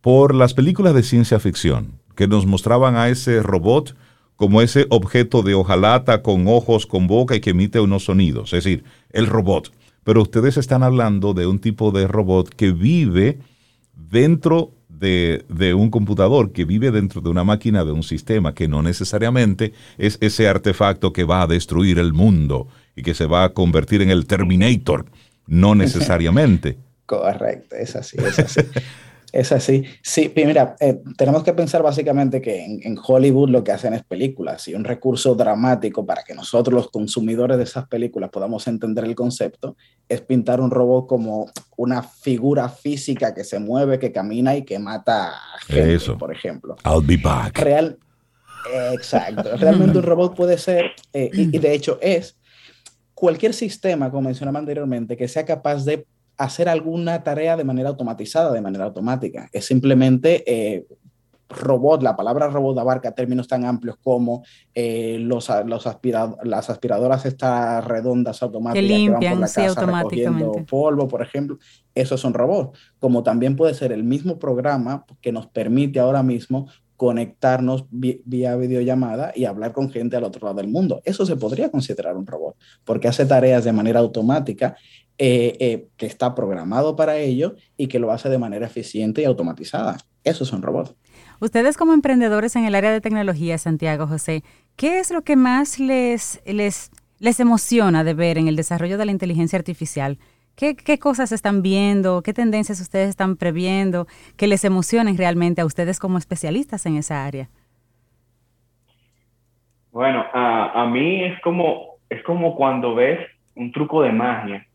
por las películas de ciencia ficción, que nos mostraban a ese robot como ese objeto de hojalata con ojos, con boca y que emite unos sonidos, es decir, el robot. Pero ustedes están hablando de un tipo de robot que vive dentro de, un computador que vive dentro de una máquina, de un sistema, que no necesariamente es ese artefacto que va a destruir el mundo y que se va a convertir en el Terminator. No necesariamente. Correcto, es así, es así. Es así. Sí, mira, eh, tenemos que pensar básicamente que en, Hollywood lo que hacen es películas y un recurso dramático para que nosotros los consumidores de esas películas podamos entender el concepto es pintar un robot como una figura física que se mueve, que camina y que mata gente, Eso. por ejemplo. I'll be back. Real, exacto. Realmente un robot puede ser, eh, y de hecho es, cualquier sistema, como mencionaba anteriormente, que sea capaz de hacer alguna tarea de manera automatizada, de manera automática. Es simplemente eh, robot, la palabra robot abarca términos tan amplios como eh, los, los las aspiradoras estas redondas automáticas que limpian, que van por la casa automáticamente. polvo, por ejemplo, esos son robots. Como también puede ser el mismo programa que nos permite ahora mismo conectarnos vía videollamada y hablar con gente al otro lado del mundo. Eso se podría considerar un robot, porque hace tareas de manera automática eh, eh, que está programado para ello y que lo hace de manera eficiente y automatizada. Esos son robots. Ustedes como emprendedores en el área de tecnología, Santiago José, ¿qué es lo que más les, les, les emociona de ver en el desarrollo de la inteligencia artificial? ¿Qué, cosas están viendo? ¿Qué tendencias ustedes están previendo que les emocionen realmente a ustedes como especialistas en esa área? Bueno, a, mí es como, es como cuando ves un truco de magia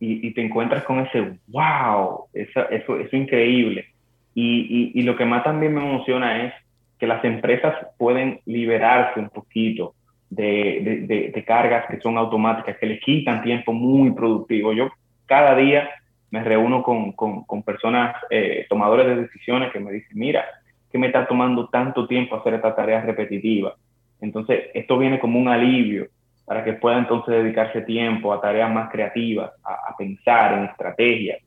y, te encuentras con ese wow, eso, eso, es increíble. Y, y, lo que más también me emociona es que las empresas pueden liberarse un poquito de, de, cargas que son automáticas, que le quitan tiempo muy productivo. Yo cada día me reúno con, con, personas, eh, tomadores de decisiones, que me dicen, mira, que me está tomando tanto tiempo hacer esta tarea repetitiva. Entonces, esto viene como un alivio para que pueda entonces dedicarse tiempo a tareas más creativas, a, pensar en estrategias.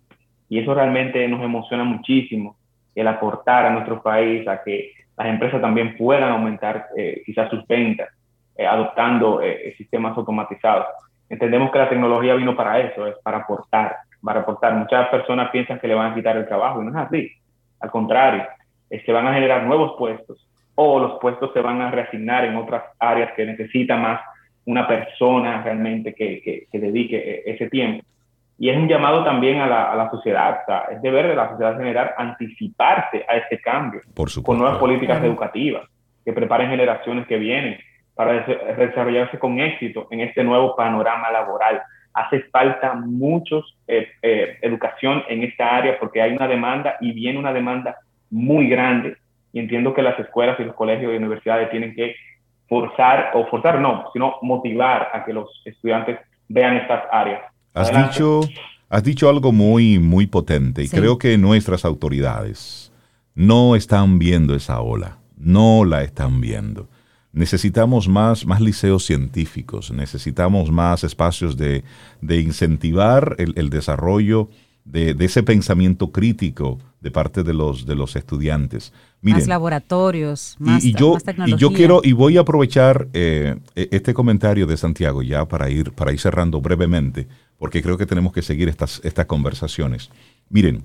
Y eso realmente nos emociona muchísimo, el aportar a nuestro país a que las empresas también puedan aumentar eh, quizás sus ventas, eh, adoptando sistemas automatizados entendemos que la tecnología vino para eso, es para aportar, para aportar. Muchas personas piensan que le van a quitar el trabajo y no es así. Al contrario, es que van a generar nuevos puestos o los puestos se van a reasignar en otras áreas que necesita más una persona realmente que, que, dedique e, ese tiempo. Y es un llamado también a la, a la sociedad, o sea, es deber de la sociedad general anticiparse a este cambio Por con nuevas políticas educativas que preparen generaciones que vienen, para desarrollarse con éxito en este nuevo panorama laboral. Hace falta muchos eh, eh, educación en esta área porque hay una demanda y viene una demanda muy grande. Y entiendo que las escuelas y los colegios y universidades tienen que forzar, o forzar no, sino motivar a que los estudiantes vean estas áreas. Has dicho, has dicho algo muy, muy potente y creo que nuestras autoridades no están viendo esa ola, no la están viendo. Necesitamos más, más liceos científicos, necesitamos más espacios de, incentivar el, desarrollo de, ese pensamiento crítico de parte de los, de los estudiantes. más laboratorios, más, y, yo, Y yo quiero, y voy a aprovechar eh, e, este comentario de Santiago ya para ir, para ir cerrando brevemente, porque creo que tenemos que seguir estas, estas conversaciones. Miren,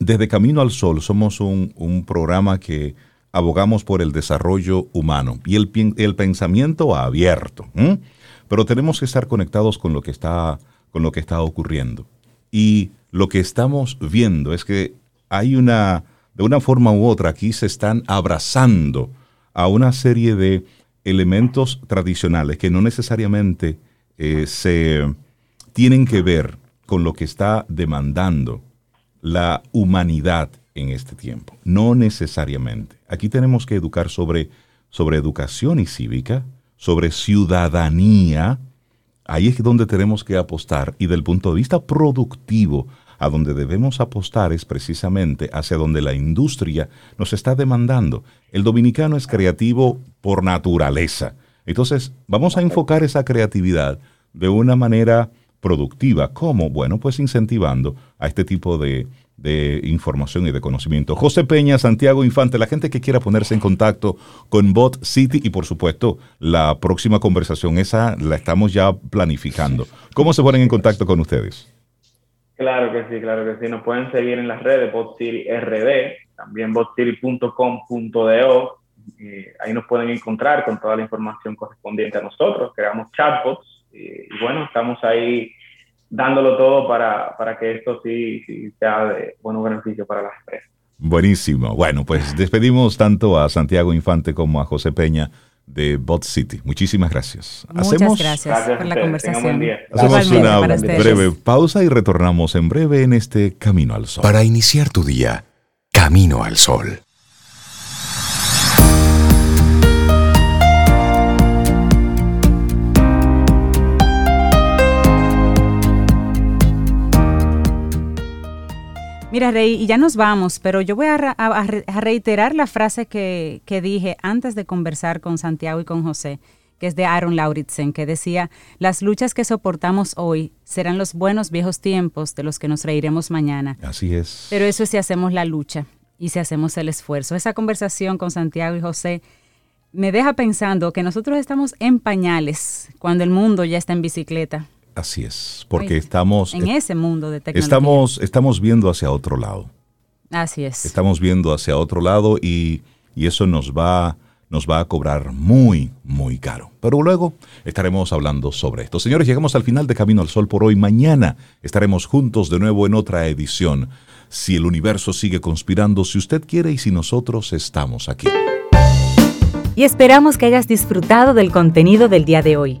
desde Camino al Sol somos un, un programa que abogamos por el desarrollo humano y el, el pensamiento abierto. Pero tenemos que estar conectados con lo, que está, con lo que está ocurriendo. Y lo que estamos viendo es que hay una, de una forma u otra, aquí se están abrazando a una serie de elementos tradicionales que no necesariamente eh, se tienen que ver con lo que está demandando la humanidad en este tiempo. No necesariamente. Aquí tenemos que educar sobre, sobre educación y cívica, sobre ciudadanía. Ahí es donde tenemos que apostar y del punto de vista productivo, a donde debemos apostar es precisamente hacia donde la industria nos está demandando. El dominicano es creativo por naturaleza. Entonces, vamos a enfocar esa creatividad de una manera productiva. ¿Cómo? Bueno, pues incentivando a este tipo de, de información y de conocimiento. José Peña, Santiago Infante, la gente que quiera ponerse en contacto con Bot City y por supuesto la próxima conversación, esa la estamos ya planificando. ¿Cómo se ponen en contacto con ustedes? Claro que sí, claro que sí. Nos pueden seguir en las redes Bot City RD, también botcity.com.do. Eh, ahí nos pueden encontrar con toda la información correspondiente a nosotros. Creamos chatbots y bueno, estamos ahí dándolo todo para, para que esto sí, sí sea de buen beneficio para las empresas. Buenísimo. Bueno, pues despedimos tanto a Santiago Infante como a José Peña de Bot City. Muchísimas gracias. Muchas gracias, por la conversación. Hacemos una breve pausa y retornamos en breve en este Camino al Sol. Para iniciar tu día, Camino al Sol. Mira, Rey, y ya nos vamos, pero yo voy a, reiterar la frase que, dije antes de conversar con Santiago y con José, que es de Aaron Lauritzen, que decía, las luchas que soportamos hoy serán los buenos viejos tiempos de los que nos reiremos mañana. Así es. Pero eso es si hacemos la lucha y si hacemos el esfuerzo. Esa conversación con Santiago y José me deja pensando que nosotros estamos en pañales cuando el mundo ya está en bicicleta. Así es, porque estamos... En ese mundo de tecnología. Estamos, estamos viendo hacia otro lado. Así es. Estamos viendo hacia otro lado y, eso nos va, nos va a cobrar muy, muy caro. Pero luego estaremos hablando sobre esto. Señores, llegamos al final de Camino al Sol por hoy. Mañana estaremos juntos de nuevo en otra edición. Si el universo sigue conspirando, si usted quiere y si nosotros estamos aquí. Y esperamos que hayas disfrutado del contenido del día de hoy.